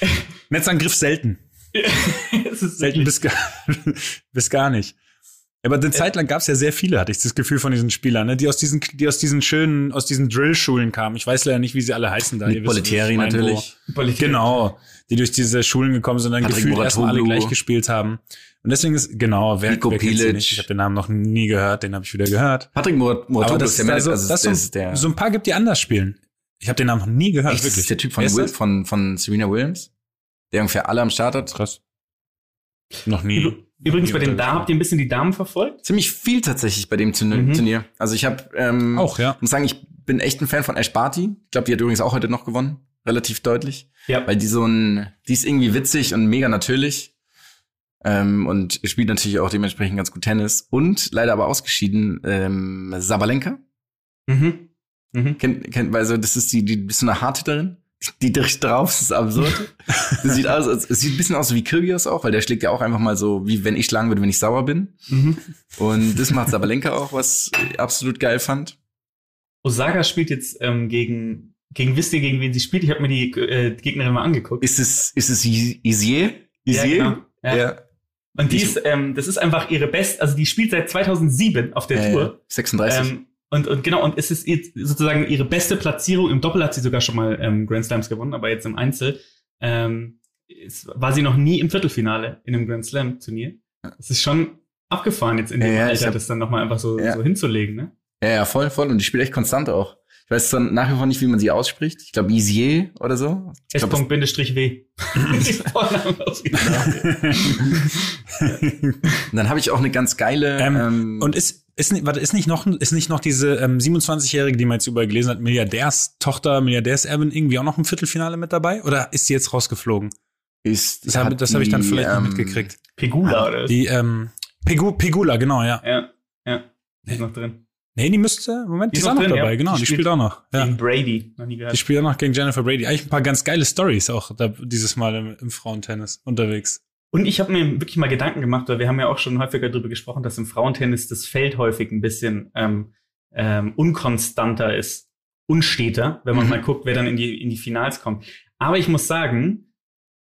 Netzangriff selten. Es ist Selten bis gar, bis gar nicht. Aber eine Zeit lang gab es ja sehr viele, hatte ich das Gefühl von diesen Spielern, ne? die aus diesen, die aus diesen schönen, aus diesen Drill-Schulen kamen. Ich weiß leider nicht, wie sie alle heißen da. Mit wo- natürlich. Politik. Genau, die durch diese Schulen gekommen sind und dann Patrick gefühlt erstmal alle gleich gespielt haben. Und deswegen ist, genau, wer, Nico wer kennt sie nicht? Ich habe den Namen noch nie gehört, den habe ich wieder gehört. Patrick Murat- Aber das ist ist der Manager, also das ist der, so ein paar gibt, die anders spielen. Ich habe den Namen noch nie gehört, Echt, das wirklich. ist der Typ von, Will, das? von, von Serena Williams, der ungefähr alle am Start hat. Krass. Noch nie. Übrigens, bei den Nie Damen, habt ihr ein bisschen die Damen verfolgt? Ziemlich viel tatsächlich bei dem Turnier. Mhm. Turnier. Also ich habe, ähm, Auch, ja. muss sagen, ich bin echt ein Fan von Ash Barty. Ich glaube, die hat übrigens auch heute noch gewonnen. Relativ deutlich. Ja. Weil die so ein, die ist irgendwie witzig und mega natürlich. Ähm, und spielt natürlich auch dementsprechend ganz gut Tennis. Und leider aber ausgeschieden, ähm, Sabalenka. Mhm. Mhm. Kennt, kennt, also das ist die, die bist du eine Hardhitterin? Die drauf, das ist absurd. das sieht aus, es sieht ein bisschen aus wie Kyrgios auch, weil der schlägt ja auch einfach mal so, wie wenn ich schlagen würde, wenn ich sauer bin. Mhm. Und das macht Sabalenka auch, was ich absolut geil fand. Osaka spielt jetzt ähm, gegen, gegen, wisst ihr, gegen wen sie spielt? Ich habe mir die äh, Gegnerin mal angeguckt. Ist es, ist es Isier? Ja, genau. Ja. Ja. Und die ist, ähm, das ist einfach ihre best, also die spielt seit 2007 auf der ja. Tour. 36. Ähm, und, und genau, und es ist sozusagen ihre beste Platzierung. Im Doppel hat sie sogar schon mal ähm, Grand Slams gewonnen, aber jetzt im Einzel ähm, es, war sie noch nie im Viertelfinale in einem Grand Slam Turnier. Es ist schon abgefahren, jetzt in dem Ja, Alter, hab- das dann nochmal einfach so, Ja. so hinzulegen, ne? ja, ja, voll, voll. Und die spielt echt konstant auch. Ich weiß dann nach wie vor nicht, wie man sie ausspricht. Ich glaube Isier oder so. S.W. Dann habe ich auch eine ganz geile. Ähm, Ähm, Und ist, ist, nicht- warte, ist nicht noch, ist nicht noch diese ähm, 27-Jährige, die man jetzt überall gelesen hat, Milliardärstochter, Milliardärserbin, irgendwie auch noch im Viertelfinale mit dabei? Oder ist sie jetzt rausgeflogen? ist, Das habe hab ich dann vielleicht noch ähm, mitgekriegt. Pegula, oder? Die, ähm, Pegu, Pegula, genau, ja. ja, ja, die ist noch drin. Nee, die müsste, Moment, die, Die ist auch noch noch drin, dabei, ja. genau, Die die, spielt- spielt auch noch. Ja. Gegen Brady, noch nie gehört. Die spielt auch noch gegen Jennifer Brady. Eigentlich ein paar ganz geile Stories auch da, dieses Mal im, im Frauentennis unterwegs. Und ich habe mir wirklich mal Gedanken gemacht, weil wir haben ja auch schon häufiger darüber gesprochen, dass im Frauentennis das Feld häufig ein bisschen ähm, ähm, unkonstanter ist, unsteter, wenn man Mhm. mal guckt, wer dann in die, in die Finals kommt. Aber ich muss sagen,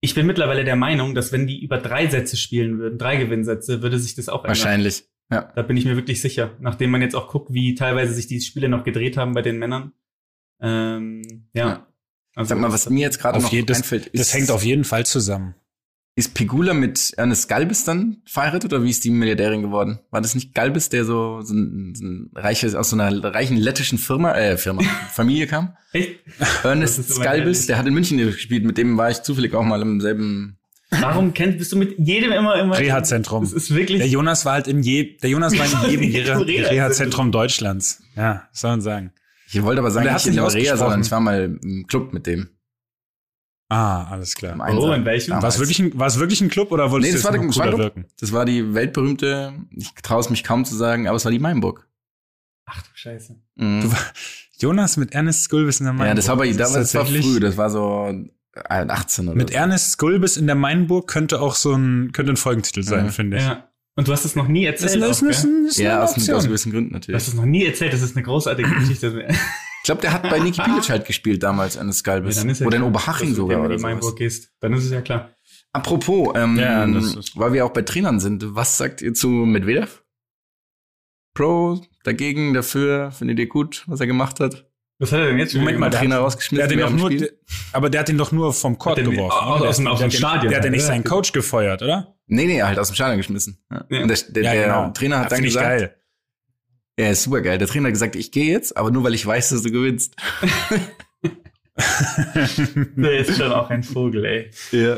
ich bin mittlerweile der Meinung, dass wenn die über drei Sätze spielen würden, drei Gewinnsätze, würde sich das auch ändern. Wahrscheinlich. Ja. Da bin ich mir wirklich sicher. Nachdem man jetzt auch guckt, wie teilweise sich die Spiele noch gedreht haben bei den Männern. Ähm, ja. Ja. Also, Sag mal, was mir jetzt gerade Auf noch je- das- einfällt, Das hängt auf jeden Fall zusammen. Ist Pegula mit Ernest Galbis dann verheiratet oder wie ist die Milliardärin geworden? War das nicht Galbis, der so, so, ein, so ein reiches, aus so einer reichen lettischen Firma, äh, Firma, Familie kam? Echt? Ernest ist Galbis, der hat in München gespielt, mit dem war ich zufällig auch mal im selben. Warum kennst, bist du mit jedem immer, immer. Reha-Zentrum. Das ist wirklich. Der Jonas war halt in je, der Jonas war in jedem Reha- Reha- Reha-Zentrum Deutschlands. Ja, soll man sagen. Ich wollte aber sagen, Und er nicht der Reha, sondern ich war mal im Club mit dem. Ah, alles klar. Im Oh, in welchem? War es wirklich, ein- war es wirklich ein Club oder wolltest Nee, du das war, der, das, war cooler der, wirken? das war die weltberühmte, ich traue es mich kaum zu sagen, aber es war die Mainburg. Ach du Scheiße. Mhm. Du war- Jonas mit Ernest Skulbis in der Mainburg. ja, das war bei, ist das, das war früh, das war so 18 oder Mit so. Ernest Skulbis in der Mainburg könnte auch so ein, könnte ein Folgentitel sein, Ja. finde ich. Ja. Und du hast es noch nie Das erzählt. ist, auch, das ist, das ist Ja, eine aus, aus gewissen Gründen Du natürlich. hast es noch nie erzählt, das ist eine großartige Geschichte. Ich glaube, der hat bei Niki Bilic halt gespielt damals an des Skalbis. Ja, oder in Oberhaching du sogar dem oder in die sowas. Mainburg gehst. Dann ist es ja klar. Apropos, ähm, Ja, das weil wir auch bei Trainern sind, was sagt ihr zu Medvedev? Pro, dagegen, dafür, findet ihr gut, was er gemacht hat? Was hat er denn jetzt Moment wieder mal, Trainer hat- rausgeschmissen Der hat ihn doch nur, aber der hat ihn doch nur vom Court den- geworfen. aus- aus aus hat dem den- Stadion Der hat ja nicht seinen? Coach gefeuert, oder? Nee, nee, halt aus dem Stadion geschmissen. Ja. Ja. Und der, der, der Trainer hat Ja, dann gesagt, geil. ja, ist super geil. Der Trainer hat gesagt, ich gehe jetzt, aber nur weil ich weiß, dass du gewinnst. Der ist schon auch ein Vogel, ey. Ja.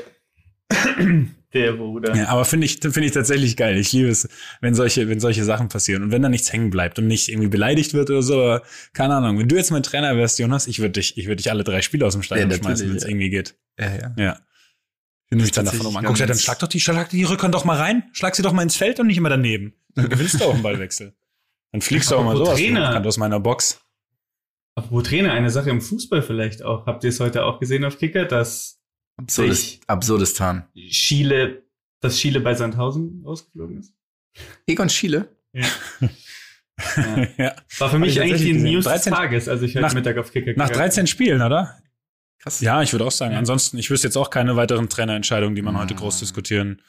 Der Bruder. Ja, aber finde ich, finde ich tatsächlich geil. Ich liebe es, wenn solche, wenn solche Sachen passieren und wenn da nichts hängen bleibt und nicht irgendwie beleidigt wird oder so. Aber keine Ahnung. Wenn du jetzt mein Trainer wärst, Jonas, ich würde dich, ich würde dich alle drei Spiele aus dem Stadion Ja, schmeißen, wenn es ja. irgendwie geht. Ja, ja. Ja. Wenn du mich dann davon um anguckst, dann schlag doch die, schlag die Rückhand doch mal rein, schlag sie doch mal ins Feld und nicht immer daneben. Dann gewinnst du auch einen Ballwechsel. Dann fliegst du auch mal sowas Trainer. Aus meiner Box. Apropos Trainer, eine Sache im Fußball vielleicht auch. Habt ihr es heute auch gesehen auf Kicker, dass Absurdes, Ich- Absurdistan. Chile, dass Chile bei Sandhausen rausgeflogen ist? Egon Schiele? Ja. ja. ja. War für mich ich eigentlich die. News 13 des Tages, als ich heute nach- Mittag auf Kicker Nach gegangen 13 Spielen, oder? Krass. Ja, ich würde auch sagen. Ansonsten, ich wüsste jetzt auch keine weiteren Trainerentscheidungen, die man heute Ah. groß diskutieren.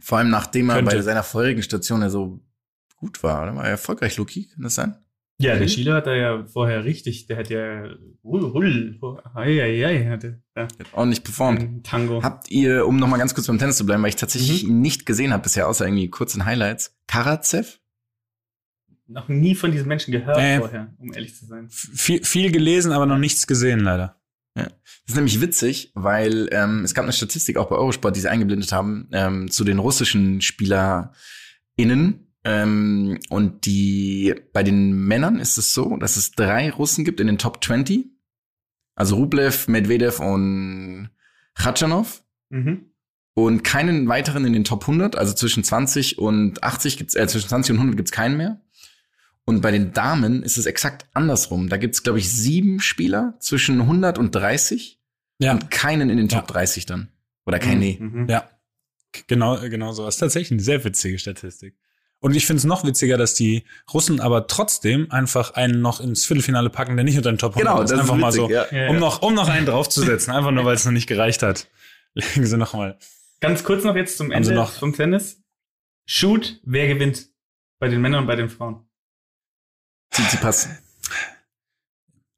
Vor allem nachdem er Könnte. bei seiner vorherigen Station ja so gut war, oder? War er erfolgreich, Luki? Kann das sein? Ja, der Chile hat da ja vorher richtig, der hat ja hull, hull, hei, hei, hei, hatte ja, Hat ordentlich performt. Tango. Habt ihr, um noch mal ganz kurz beim Tennis zu bleiben, weil ich tatsächlich Mhm. ihn nicht gesehen habe bisher, außer irgendwie kurzen Highlights, Karatsev? Noch nie von diesen Menschen gehört Nee. vorher, um ehrlich zu sein. Viel, viel gelesen, aber noch nichts gesehen, leider. Das ist nämlich witzig, weil ähm, es gab eine Statistik auch bei Eurosport, die sie eingeblendet haben, ähm, zu den russischen SpielerInnen. Ähm, und die bei den Männern ist es so, dass es drei Russen gibt in den Top 20. Also Rublev, Medvedev und Khachanov. Mhm. Und keinen weiteren in den Top 100, also zwischen 20 und 80 gibt's, äh, zwischen 20 und 100 gibt's keinen mehr. Und bei den Damen ist es exakt andersrum. Da gibt's, glaube ich, sieben Spieler zwischen 100 und 30 Ja, und keinen in den Top Ja. 30 dann. Oder kein, nee. Mhm. ja. Genau, genau so. Das ist tatsächlich eine sehr witzige Statistik. Und ich finde es noch witziger, dass die Russen aber trotzdem einfach einen noch ins Viertelfinale packen, der nicht unter den Top 100 Genau, ist. das Einfach ist mal witzig, so, ja. Ja, um noch, um noch einen draufzusetzen. Einfach nur, weil es noch nicht gereicht hat. Legen sie noch mal. Ganz kurz noch jetzt zum Sie Ende noch- vom Tennis. Shoot, wer gewinnt? Bei den Männern und bei den Frauen. Tsitsipas.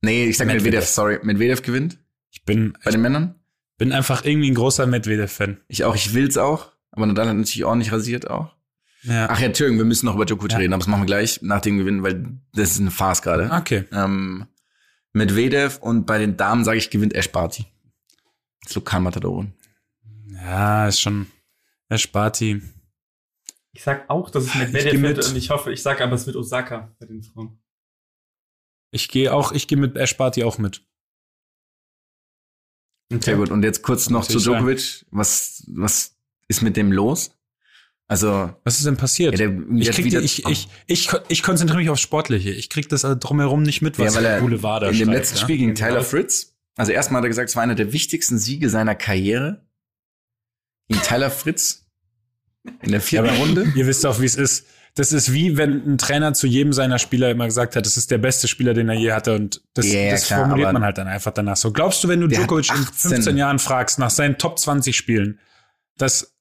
Nee, ich sag Medvedev, Medvedev. sorry. Medvedev gewinnt Ich bin, bei den Männern. bin einfach irgendwie ein großer Medvedev-Fan. Ich auch, ich will's auch. Aber Nadal hat natürlich ordentlich rasiert auch. Ja. Ach ja, Entschuldigung, wir müssen noch über Djokovic Ja. reden, aber das machen wir gleich nach dem Gewinn, weil das ist eine Farce gerade. Okay. Ähm, Medvedev und bei den Damen sage ich, gewinnt Ash Barty. Das Lokalmatadorin. Ja, ist schon, Sparti. Ich sag auch, dass es Ich Medvedev geh wird mit. und ich hoffe, ich sag aber, es wird Osaka bei den Frauen. Ich gehe auch, ich gehe mit Ash Barty auch mit. Sehr gut. Und jetzt kurz noch zu. Djokovic. Was, was ist mit dem los? Also, Was ist denn passiert? ja, der, ich, der krieg die, ich, ich, ich, ich konzentriere mich aufs Sportliche. Ich krieg das drumherum nicht mit, was ja, weil er Boulevard da in dem letzten ja? Spiel gegen Genau. Tyler Fritz, also erstmal hat er gesagt, es war einer der wichtigsten Siege seiner Karriere. Gegen Tyler Fritz in der vierten Runde. Ihr wisst auch, wie es ist. Das ist wie wenn ein Trainer zu jedem seiner Spieler immer gesagt hat, das ist der beste Spieler, den er je hatte. Und das, Ja, ja, das klar, formuliert man halt dann einfach danach so. Glaubst du, wenn du Der Djokovic in 18 15 Jahren fragst, nach seinen Top 20 Spielen, dass,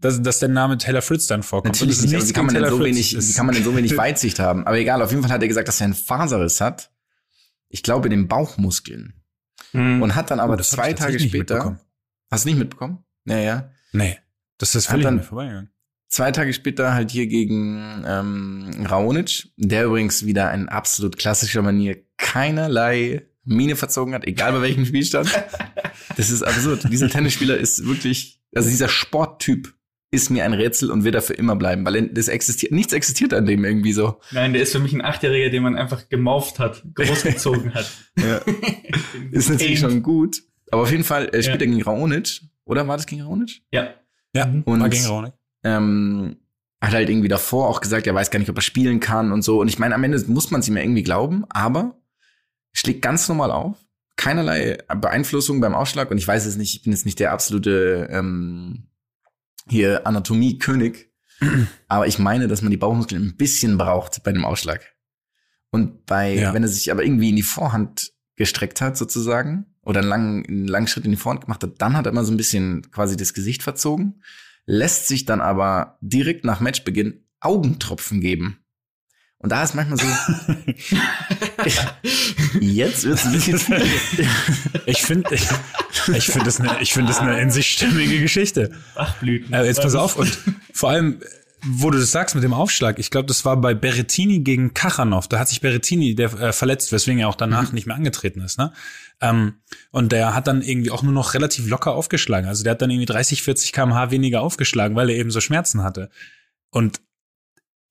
dass, dass der Name Taylor Fritz dann vorkommt? Natürlich nicht, aber wie kann, man denn so wenig, wie kann man denn so wenig Weitsicht haben? Aber egal, auf jeden Fall hat er gesagt, dass er einen Faserriss hat. Ich glaube, in den Bauchmuskeln. Mhm. Und hat dann aber Oh, zwei ich Tage später. mitbekommen. Hast du nicht mitbekommen? Ja, ja. Nee, das ist völlig dann- an mir vorbeigegangen. Zwei Tage später halt hier gegen ähm, Raonic, der übrigens wieder in absolut klassischer Manier keinerlei Mine verzogen hat, egal bei welchem Spielstand. Das ist absurd. Dieser Tennisspieler ist wirklich, also dieser Sporttyp ist mir ein Rätsel und wird dafür immer bleiben, weil das existiert, nichts existiert an dem irgendwie so. Nein, der ist für mich ein Achtjähriger, den man einfach gemauft hat, großgezogen hat. Ja. Ist natürlich schon gut. Aber auf jeden Fall äh, spielt Ja. er gegen Raonic. Oder war das gegen Raonic? Ja. Ja, Und- war gegen Raunig. ähm, hat halt irgendwie davor auch gesagt, er weiß gar nicht, ob er spielen kann und so. Und ich meine, am Ende muss man es ihm ja irgendwie glauben, aber schlägt ganz normal auf. Keinerlei Beeinflussung beim Ausschlag. Und ich weiß es nicht, ich bin jetzt nicht der absolute ähm, hier Anatomie-König. Aber ich meine, dass man die Bauchmuskeln ein bisschen braucht bei dem Ausschlag. Und bei, Ja. wenn er sich aber irgendwie in die Vorhand gestreckt hat, sozusagen, oder einen langen, einen langen Schritt in die Vorhand gemacht hat, dann hat er immer so ein bisschen quasi das Gesicht verzogen, lässt sich dann aber direkt nach Matchbeginn Augentropfen geben. Und da ist manchmal so, jetzt bisschen schwierig. Ich finde, ich, ich finde das eine, ich finde das eine in sich stimmige Geschichte. Bachblüten. Äh, jetzt pass auf und vor allem, wo du das sagst mit dem Aufschlag, ich glaube, das war bei Berrettini gegen Kachanov. Da hat sich Berrettini der äh, verletzt, weswegen er auch danach nicht mehr angetreten ist. Ne? Ähm, und der hat dann irgendwie auch nur noch relativ locker aufgeschlagen. Also der hat dann irgendwie 30, 40 kmh weniger aufgeschlagen, weil er eben so Schmerzen hatte. Und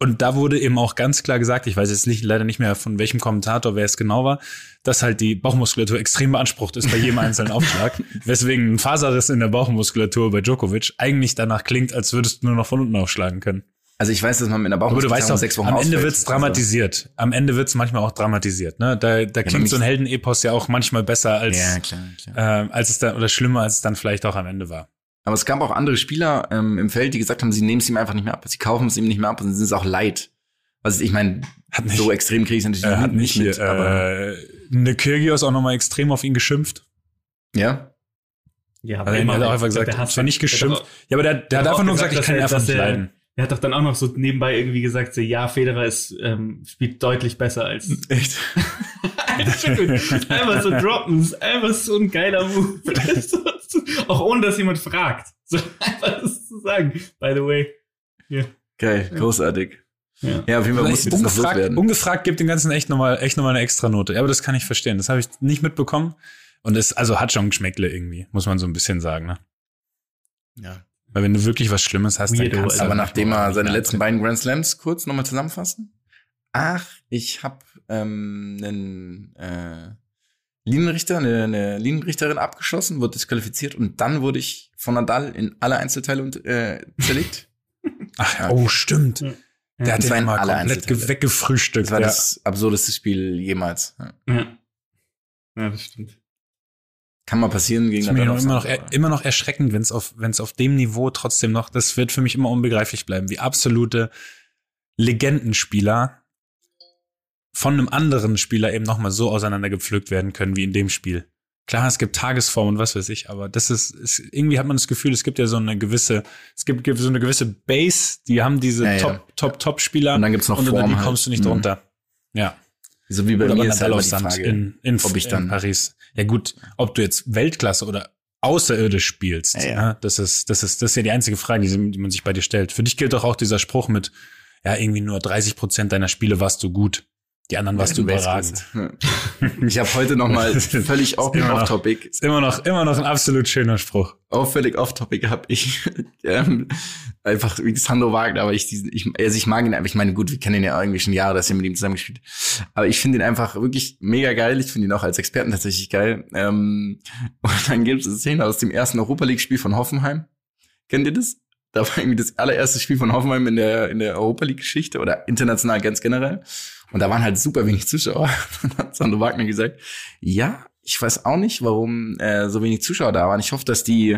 und da wurde eben auch ganz klar gesagt, ich weiß jetzt nicht, leider nicht mehr von welchem Kommentator, wer es genau war, dass halt die Bauchmuskulatur extrem beansprucht ist bei jedem einzelnen Aufschlag. Weswegen ein Faserriss in der Bauchmuskulatur bei Djokovic eigentlich danach klingt, als würdest du nur noch von unten aufschlagen können. Also ich weiß, dass man mit einer Bauchmuskelzerrung weißt auch, sechs Wochen am Ende wird's dramatisiert. Am Ende wird's manchmal auch dramatisiert. Ne? Da, da klingt mich- so ein Heldenepos ja auch manchmal besser als, Also, ja, klar, klar. äh, als es dann, oder schlimmer, als es dann vielleicht auch am Ende war. Aber es gab auch andere Spieler ähm, im Feld, die gesagt haben, sie nehmen es ihm einfach nicht mehr ab. Sie kaufen es ihm nicht mehr ab und sie sind es auch leid. Also ich meine, Hat nicht- so extrem kriege ich es natürlich Äh, hat nicht mit, hier, aber äh, eine Kyrgios auch nochmal extrem auf ihn geschimpft. ja. ja, Also er hat auch einfach gesagt, der hasst zwar nicht hat geschimpft, auch- ja, aber der, der hat auch einfach nur gesagt, ich dass kann ihn er- einfach nicht er- leiden. Er hat doch dann auch noch so nebenbei irgendwie gesagt, so, ja, Federer ist, ähm, spielt deutlich besser als. Echt. einfach so droppen, ist einfach so ein geiler Move. So, auch ohne, dass jemand fragt. So einfach das zu sagen. By the way. Geil, großartig. Ja. Ja, auf jeden Fall muss ungefragt, loswerden. ungefragt gibt den ganzen echt nochmal echt noch mal eine extra Note. Ja, aber das kann ich verstehen. Das habe ich nicht mitbekommen. Und es also hat schon Geschmäckle irgendwie, muss man so ein bisschen sagen. Ne? Ja. Weil wenn du wirklich was Schlimmes hast, Weirdo, dann kannst du Aber nachdem er seine letzten beiden Grand Slams kurz nochmal zusammenfassen. Ach, ich habe ähm, einen äh, Linienrichter, eine, eine Linienrichterin abgeschossen, wurde disqualifiziert und dann wurde ich von Nadal in alle Einzelteile und, äh, zerlegt. Ach ja, oh, stimmt. Ja. Der hat waren mal komplett weggefrühstückt. Das war ja. das absurdeste Spiel jemals. Ja. Ja. ja, das stimmt. Kann mal passieren gegen Das ist mir noch Nadal. immer noch, er, immer noch erschreckend, wenn es auf, wenn es auf dem Niveau trotzdem noch, das wird für mich immer unbegreiflich bleiben, wie absolute Legendenspieler von einem anderen Spieler eben nochmal so auseinandergepflückt werden können wie in dem Spiel. Klar, es gibt Tagesform und was weiß ich, aber das ist, ist irgendwie hat man das Gefühl, es gibt ja so eine gewisse, es gibt so eine gewisse Base, die haben diese Ja, ja. Top, Top, Top Spieler Und dann gibt's noch und Form die halt. kommst du nicht Mhm. drunter. Ja. So wie bei Oder mir ist halt die Frage, in, in, ob ich dann- in Paris. Ja gut, ob du jetzt Weltklasse oder außerirdisch spielst, Ja, ja. ne? das ist das ist das ist ja die einzige Frage, die, die man sich bei dir stellt. Für dich gilt doch auch dieser Spruch mit ja irgendwie nur 30 Prozent deiner Spiele warst du gut, die anderen warst du überragend. Ich habe heute noch mal völlig off- immer noch- off-topic, Ist immer noch immer noch ein absolut schöner Spruch. auch völlig off-topic habe ich ähm, einfach wie Sandro Wagner, aber ich ich, also ich mag ihn einfach, ich meine, gut, wir kennen ihn ja irgendwie schon Jahre, dass wir mit ihm zusammengespielt. Aber ich finde ihn einfach wirklich mega geil. Ich finde ihn auch als Experten tatsächlich geil. Ähm, und dann gibt es eine Szene aus dem ersten Europa League-Spiel von Hoffenheim. Kennt ihr das? Da war irgendwie das allererste Spiel von Hoffenheim in der, in der Europa League-Geschichte oder international ganz generell. Und da waren halt super wenig Zuschauer. Dann hat Sandro Wagner gesagt, ja, ich weiß auch nicht, warum äh, so wenig Zuschauer da waren. Ich hoffe, dass die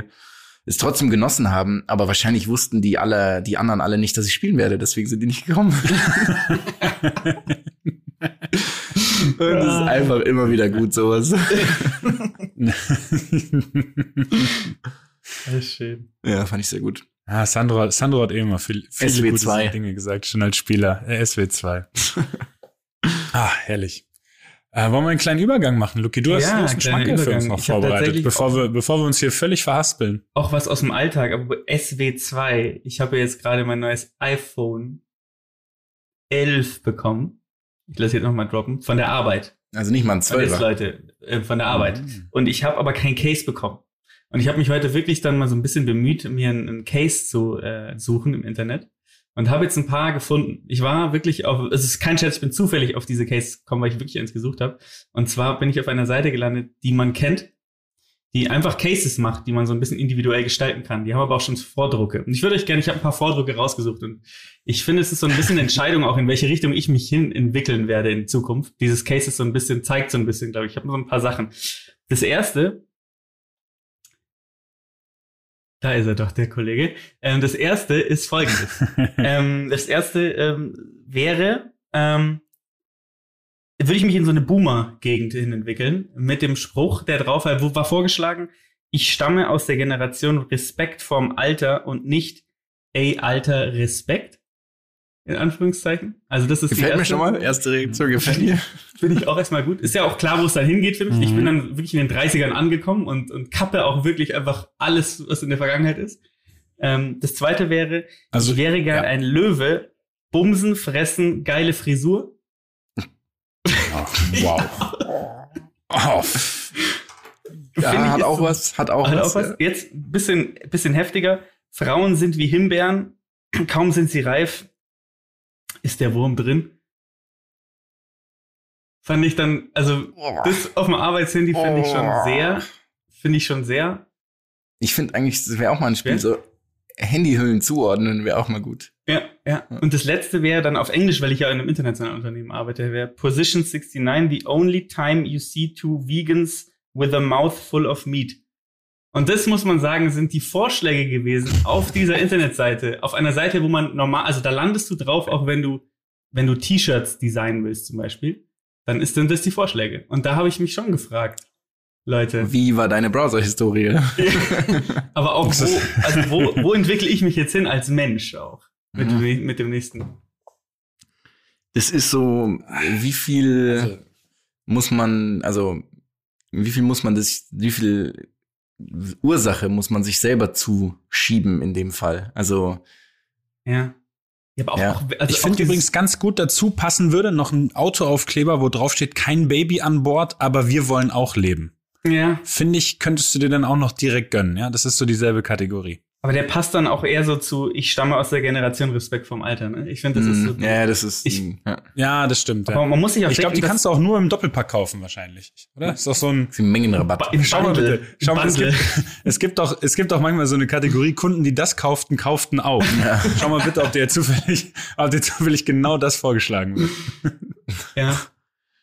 es trotzdem genossen haben, aber wahrscheinlich wussten die alle, die anderen alle nicht, dass ich spielen werde, deswegen sind die nicht gekommen. Und das ist einfach immer wieder gut, sowas. Das ist schön. Ja, fand ich sehr gut. Ah, Sandro, Sandro hat eben mal viel, viele SW2. gute Dinge gesagt, schon als Spieler. Äh, SW2. ah, herrlich. Äh, wollen wir einen kleinen Übergang machen, Luki? Du hast, Ja, du hast einen Schmankerl für uns noch Ich vorbereitet, bevor wir, bevor wir uns hier völlig verhaspeln. Auch was aus dem Alltag, aber SW2. Ich habe jetzt gerade mein neues iPhone 11 bekommen. Ich lasse jetzt nochmal droppen. Von der Arbeit. Also nicht mal ein Und jetzt, Zwölfer. Leute, äh, von der Arbeit. Mhm. Und ich habe aber kein Case bekommen. Und ich habe mich heute wirklich dann mal so ein bisschen bemüht, mir einen, einen Case zu äh, suchen im Internet. Und habe jetzt ein paar gefunden. Ich war wirklich auf, es ist kein Scherz, ich bin zufällig auf diese Case gekommen, weil ich wirklich eins gesucht habe. Und zwar bin ich auf einer Seite gelandet, die man kennt, die einfach Cases macht, die man so ein bisschen individuell gestalten kann. Die haben aber auch schon Vordrucke. Und ich würde euch gerne, ich habe ein paar Vordrucke rausgesucht und ich finde, es ist so ein bisschen Entscheidung auch, in welche Richtung ich mich hin entwickeln werde in Zukunft. Dieses Case ist so ein bisschen, zeigt so ein bisschen, glaube ich. Ich habe so ein paar Sachen. Das erste Da ist er doch, der Kollege. Ähm, das erste ist folgendes. ähm, das erste ähm, wäre, ähm, würde ich mich in so eine Boomer-Gegend hin entwickeln, mit dem Spruch, der drauf war, wo war vorgeschlagen, ich stamme aus der Generation Respekt vorm Alter und nicht, ey, Alter, Respekt. In Anführungszeichen. Also das ist Gefällt die mir erste, schon mal. Erste Reaktion gefällt mir. Finde ich auch erstmal gut. Ist ja auch klar, wo es dann hingeht für mich. Ich Mhm. bin dann wirklich in den 30ern angekommen und, und kappe auch wirklich einfach alles, was in der Vergangenheit ist. Ähm, das zweite wäre, Also, ich wäre gern ja. ein Löwe, bumsen, fressen, geile Frisur. Oh, wow. Oh, Ja, ich, hat auch so- was, hat auch Hat was. auch was. Jetzt ein bisschen, bisschen heftiger. Frauen sind wie Himbeeren. Kaum sind sie reif, ist der Wurm drin. Fand ich dann, also ja. das auf dem Arbeitshandy finde ich schon sehr, finde ich schon sehr. Ich finde eigentlich, das wäre auch mal ein Spiel, Ja. so Handyhüllen zuordnen wäre auch mal gut. Ja, ja. Und das letzte wäre dann auf Englisch, weil ich ja in einem internationalen Unternehmen arbeite, wäre Position 69, the only time you see two vegans with a mouth full of meat. Und das muss man sagen, sind die Vorschläge gewesen auf dieser Internetseite, auf einer Seite, wo man normal, also da landest du drauf, auch wenn du, wenn du T-Shirts designen willst zum Beispiel, dann ist dann das die Vorschläge. Und da habe ich mich schon gefragt, Leute. Wie war deine Browser-Historie? Aber auch wo, also wo, wo entwickle ich mich jetzt hin als Mensch auch? Mit, Mhm. dem- mit dem nächsten. Das ist so, wie viel Also- muss man, also wie viel muss man das, wie viel Ursache muss man sich selber zuschieben in dem Fall? Also Ja. Ja, auch, Ja. auch also ich finde übrigens ganz gut dazu passen würde noch ein Autoaufkleber, wo drauf steht, kein Baby an Bord, aber wir wollen auch leben. Ja, Finde ich, könntest du dir dann auch noch direkt gönnen, ja? Das ist so dieselbe Kategorie. Aber der passt dann auch eher so zu, ich stamme aus der Generation Respekt vom Alter. Ne? Ich finde, das ist so. mh, ja, das ist Ich- ja, Ja, das stimmt. Aber Ja. man muss sich auch Ich glaube, die kannst du auch nur im Doppelpack kaufen wahrscheinlich, oder? Ist doch so ein ist ein Mengenrabatt. im Schau mal bitte. Schau mal, es gibt, es gibt doch, es gibt doch manchmal so eine Kategorie Kunden, die das kauften, kauften auch. Schau mal bitte, ob dir zufällig, ob dir zufällig genau das vorgeschlagen wird. Ja.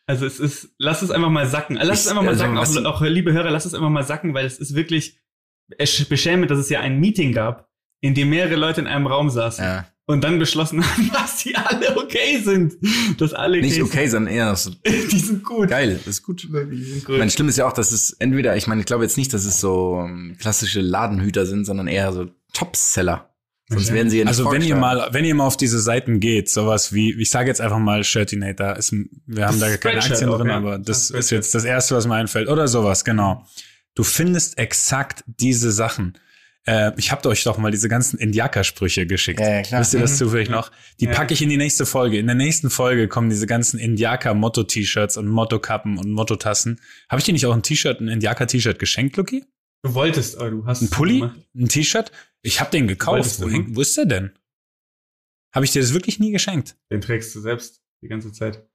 Also es ist, lass es einfach mal sacken. Lass es Ich- einfach mal also sacken, auch, auch liebe Hörer, lass es einfach mal sacken, weil es ist wirklich es beschämend, dass es ja ein Meeting gab, in dem mehrere Leute in einem Raum saßen Ja. und dann beschlossen haben, dass die alle okay sind. Dass alle Nicht sind. okay, sondern eher so Die sind gut. geil, das ist gut. Die sind Ich gut. meine, schlimm ist ja auch, dass es entweder, ich meine, ich glaube jetzt nicht, dass es so ähm, klassische Ladenhüter sind, sondern eher so Topseller. Sonst werden sie ja nicht Also wenn ihr mal, wenn ihr mal auf diese Seiten geht, sowas wie, ich sage jetzt einfach mal Shirtinator, ist, wir haben Das da keine Aktien drin, ja. aber Das das ist jetzt das erste, was mir einfällt. Oder sowas, genau. Du findest exakt diese Sachen. Äh, ich habe euch doch mal diese ganzen Indiaker-Sprüche geschickt. Ja, ja, klar. Wisst ihr das Mhm. zufällig noch? Die Ja. packe ich in die nächste Folge. In der nächsten Folge kommen diese ganzen Indiaker-Motto-T-Shirts und Motto-Kappen und Motto-Tassen. Habe ich dir nicht auch ein T-Shirt, ein Indiaker-T-Shirt geschenkt, Luki? Du wolltest, aber du hast Ein Pulli? gemacht. Ein T-Shirt? Ich habe den gekauft. Wo, häng- immer. wo ist der denn? Habe ich dir das wirklich nie geschenkt? Den trägst du selbst die ganze Zeit.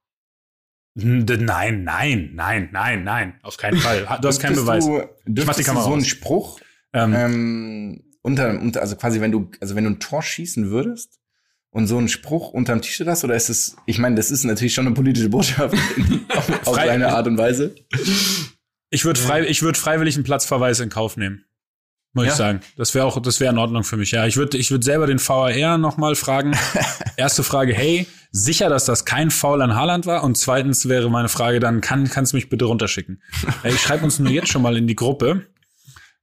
Nein, nein, nein, nein, nein. Auf keinen Fall. Du hast keinen Beweis. Du, mach die Kamera so einen. Spruch Ähm, ähm, unter, unter, also quasi, wenn du, also wenn du ein Tor schießen würdest und so einen Spruch unterm T-Shirt hast, oder ist es, ich meine, das ist natürlich schon eine politische Botschaft auf, auf seine Art und Weise. ich würde frei, ich würde freiwillig einen Platzverweis in Kauf nehmen. Muss Ja. ich sagen. Das wäre auch, das wäre in Ordnung für mich. Ja, ich würde, ich würde selber den VAR nochmal fragen. Erste Frage, hey, sicher, dass das kein Foul an Haaland war? Und zweitens wäre meine Frage dann, kann, kannst du mich bitte runterschicken? Ich schreibe uns nur jetzt schon mal in die Gruppe.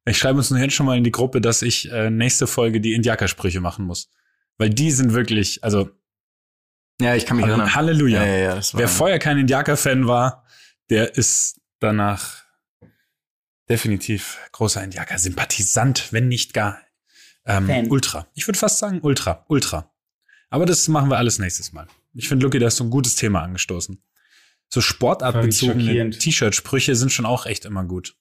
Ich schreibe uns nur jetzt schon mal in die Gruppe, dass ich äh, nächste Folge die Indiaker-Sprüche machen muss. Weil die sind wirklich, also Ja, ich kann mich erinnern. Halleluja. Ja, ja, Wer vorher kein Indiaker-Fan war, der ist danach definitiv großer Indiaker-Sympathisant, wenn nicht gar ähm. Ultra. Ich würde fast sagen Ultra, Ultra. Aber das machen wir alles nächstes Mal. Ich finde, Lucky, da hast du ein gutes Thema angestoßen. So sportartbezogene. T-Shirt-Sprüche sind schon auch echt immer gut.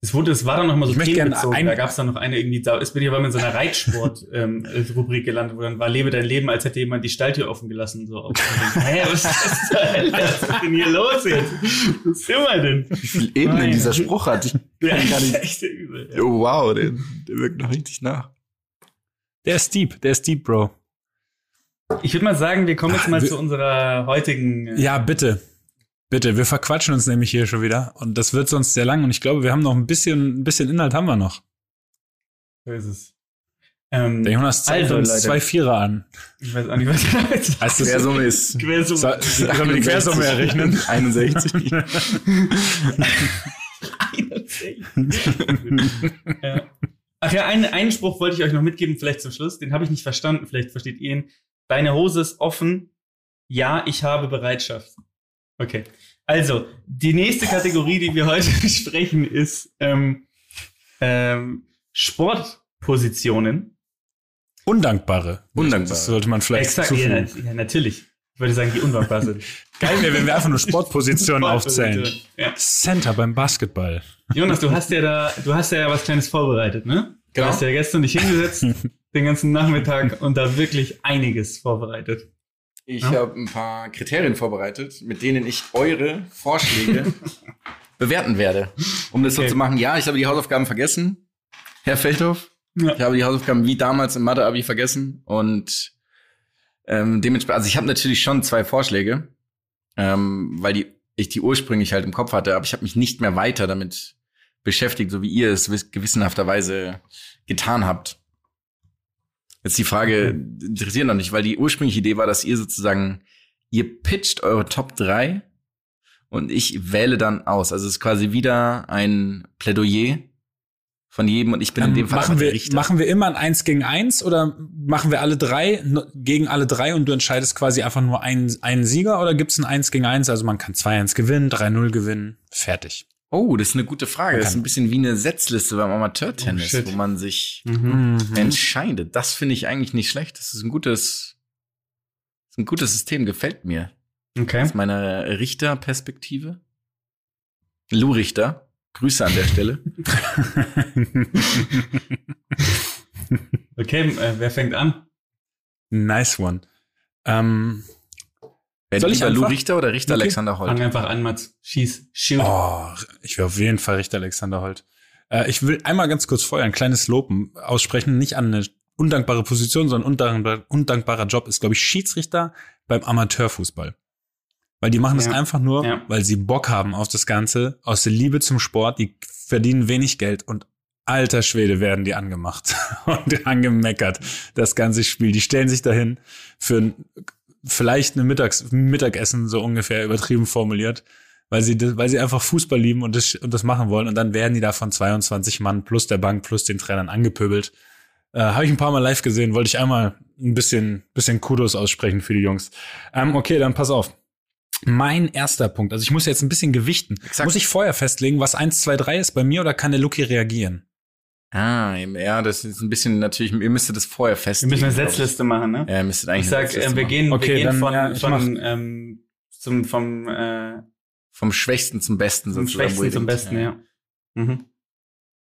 Es wurde, es war dann noch mal so themenbezogen. Da gab es dann noch eine irgendwie, da ist bin ich aber in so einer Reitsport-Rubrik gelandet, wo dann war, lebe dein Leben, als hätte jemand die Stalltür offen gelassen. So, auf- Hä, was ist Hölle? Was ist denn hier los jetzt? Was sind wir denn? wie viel Ebenen Nein. dieser Spruch hat. Ich, Ja, Kann gar nicht- echt übel. Ja. oh, wow, der, der wirkt noch richtig nach. Der ist deep, der ist deep, Bro. Ich würde mal sagen, wir kommen jetzt mal wir- zu unserer heutigen. äh, Ja, bitte. Bitte, wir verquatschen uns nämlich hier schon wieder und das wird sonst sehr lang und ich glaube, wir haben noch ein bisschen, ein bisschen Inhalt haben wir noch. So ist es. Ähm, Der Jonas zeigt Also, uns Leute. zwei Vierer an. ich weiß auch nicht, was er Heißt das, Quersumme ist Quersumme. Soll- sollen wir die Quersumme errechnen? 61. ja. Ach ja, einen, einen Spruch wollte ich euch noch mitgeben, vielleicht zum Schluss. Den habe ich nicht verstanden, vielleicht versteht ihr ihn. Deine Hose ist offen. Ja, ich habe Bereitschaft. Okay. Also, die nächste Kategorie, die wir heute besprechen, ist ähm, ähm, Sportpositionen. Undankbare. Undankbare. Das sollte man vielleicht Exakt, ja, zufügen. ja, natürlich. Ich würde sagen, die unwankbar sind. Geil wäre, wenn wir einfach nur Sportpositionen aufzählen. Ja. Center beim Basketball. Jonas, du hast ja da, du hast ja was Kleines vorbereitet, ne? Du Genau. hast ja gestern dich hingesetzt, den ganzen Nachmittag und da wirklich einiges vorbereitet. Ich Ja. habe ein paar Kriterien vorbereitet, mit denen ich eure Vorschläge bewerten werde. Um das so Okay. zu machen, ja, ich habe die Hausaufgaben vergessen, Herr Feldhoff. Ja. Ich habe die Hausaufgaben wie damals im Mathe-Abi vergessen und ähm, dementsprechend, also ich habe natürlich schon zwei Vorschläge, ähm, weil die, ich die ursprünglich halt im Kopf hatte, aber ich habe mich nicht mehr weiter damit beschäftigt, so wie ihr es wiss- gewissenhafterweise getan habt. Jetzt die Frage interessiert noch nicht, weil die ursprüngliche Idee war, dass ihr sozusagen, ihr pitcht eure Top 3 und ich wähle dann aus. Also es ist quasi wieder ein Plädoyer von jedem und ich bin in Ähm, dem Fall machen, wir, Richter. machen wir immer ein Eins gegen Eins oder machen wir alle drei gegen alle drei und du entscheidest quasi einfach nur einen, einen Sieger oder gibt es ein Eins gegen Eins? Also man kann 2-1 gewinnen, 3-0 gewinnen, fertig. Oh, das ist eine gute Frage. Das ist ein bisschen wie eine Setzliste beim Amateurtennis, Oh, wo man sich Mhm. entscheidet. Das finde ich eigentlich nicht schlecht. Das ist ein gutes, ein gutes System, gefällt mir. Okay. Aus meiner Richterperspektive. Lou Richter, Grüße an der Stelle. Okay, äh, wer fängt an? nice one. Ähm, Wer Soll ich Lou einfach? Richter oder Richter Okay. Alexander Fang Holt? einfach an, Mats. Schieß. Shoot. oh, ich will auf jeden Fall Richter Alexander Holt. Äh, ich will einmal ganz kurz vorher ein kleines Lob aussprechen, nicht an eine undankbare Position, sondern undankbar, undankbarer Job ist, glaube ich, Schiedsrichter beim Amateurfußball. Weil die machen das Ja. einfach nur, Ja. weil sie Bock haben auf das Ganze, aus der Liebe zum Sport, die verdienen wenig Geld und alter Schwede werden die angemacht und angemeckert, das ganze Spiel. Die stellen sich dahin für ein, vielleicht eine Mittags Mittagessen, so ungefähr übertrieben formuliert, weil sie, weil sie einfach Fußball lieben und das, und das machen wollen und dann werden die da von 22 Mann plus der Bank plus den Trainern angepöbelt. Äh, Habe ich ein paar Mal live gesehen, wollte ich einmal ein bisschen, bisschen Kudos aussprechen für die Jungs. Ähm, okay, dann pass auf. Mein erster Punkt, also ich muss jetzt ein bisschen gewichten. Exakt. Muss ich vorher festlegen, was 1, 2, 3 ist bei mir oder kann der Lucky reagieren? Ah, ja, das ist ein bisschen natürlich, ihr müsstet das vorher Wir festlegen. müssen eine. Setzliste machen, ne? Ja, ihr müsstet eigentlich ich sag, äh, wir gehen, Okay, wir gehen dann, von, ja, von ähm, zum, vom, äh, Vom Schwächsten zum Besten vom sozusagen. ihr Schwächsten zum denkt, Besten, ja. Mhm.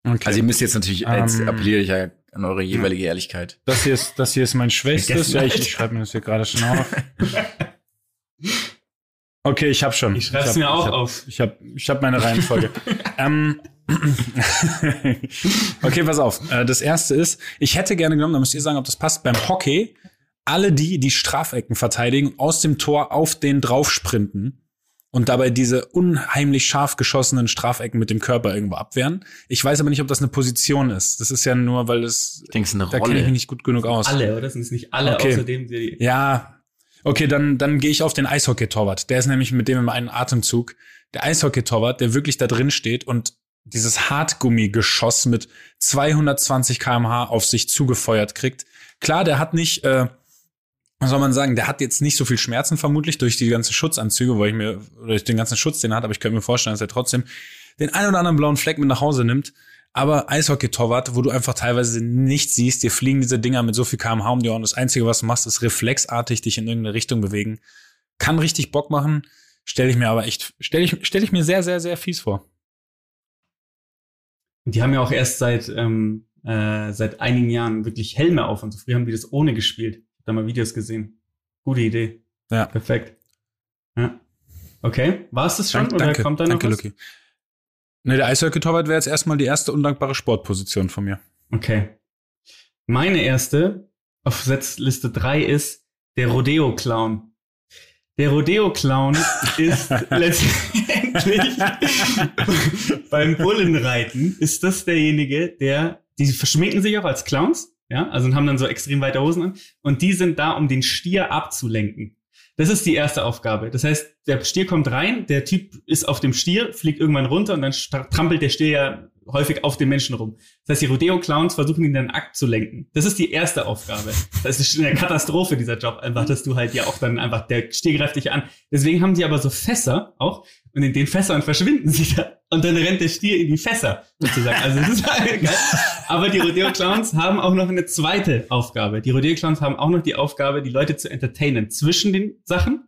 Okay. Also ihr müsst jetzt natürlich, jetzt Ähm, appelliere ich ja an eure jeweilige Ehrlichkeit. das hier ist, das hier ist mein Schwächstes. Ja, ich, ich schreibe mir das hier gerade schon auf. Okay, ich habe schon. Ich schreib's hab- mir auch ich hab, auf. Ich habe ich hab meine Reihenfolge. ähm, okay, pass auf. Äh, Das erste ist, ich hätte gerne genommen, da müsst ihr sagen, ob das passt, beim Hockey, alle die, die Strafecken verteidigen, aus dem Tor auf den drauf sprinten und dabei diese unheimlich scharf geschossenen Strafecken mit dem Körper irgendwo abwehren. Ich weiß aber nicht, ob das eine Position ist. Das ist ja nur, weil es, Ich denke, es ist eine da kenne ich mich nicht gut genug aus. Alle, oder? Sind es nicht alle, Okay. außerdem die. Ja, okay, dann, dann gehe ich auf den Eishockey-Torwart. Der ist nämlich mit dem immer einen Atemzug. Der Eishockey-Torwart, der wirklich da drin steht und dieses Hartgummi-Geschoss mit 220 kmh auf sich zugefeuert kriegt. Klar, der hat nicht, äh, was soll man sagen, der hat jetzt nicht so viel Schmerzen vermutlich durch die ganzen Schutzanzüge, wo ich mir, durch den ganzen Schutz, den er hat, aber ich könnte mir vorstellen, dass er trotzdem den einen oder anderen blauen Fleck mit nach Hause nimmt. Aber Eishockey-Torwart, wo du einfach teilweise nicht siehst, dir fliegen diese Dinger mit so viel kmh um die Ohren. Das Einzige, was du machst, ist reflexartig dich in irgendeine Richtung bewegen. Kann richtig Bock machen, stelle ich mir aber echt, stelle ich, stell ich mir sehr, sehr, sehr fies vor. Die haben ja auch erst seit, ähm, äh, seit einigen Jahren wirklich Helme auf und so früh haben die das ohne gespielt. Ich hab da mal Videos gesehen. Gute Idee. Ja. Perfekt. Ja. Okay, war es das schon Dank- oder danke, kommt da noch danke, was? Lucky. Ne, der Eishockey-Torwart wäre jetzt erstmal die erste undankbare Sportposition von mir. Okay. Meine erste auf Setzliste 3 ist der Rodeo-Clown. Der Rodeo-Clown ist letztendlich beim Bullenreiten ist das derjenige, der die verschminken sich auch als Clowns, ja, also und haben dann so extrem weite Hosen an. Und die sind da, um den Stier abzulenken. Das ist die erste Aufgabe. Das heißt, der Stier kommt rein, der Typ ist auf dem Stier, fliegt irgendwann runter und dann trampelt der Stier ja häufig auf den Menschen rum. Das heißt, die Rodeo-Clowns versuchen ihn dann abzulenken. Das ist die erste Aufgabe. Das ist eine Katastrophe, dieser Job, einfach, dass du halt ja auch dann einfach, der Stier greift dich an. Deswegen haben die aber so Fässer auch und in den Fässern verschwinden sie da. Und dann rennt der Stier in die Fässer, sozusagen. Also das ist halt geil. Aber die Rodeo-Clowns haben auch noch eine zweite Aufgabe. Die Rodeo-Clowns haben auch noch die Aufgabe, die Leute zu entertainen zwischen den Sachen.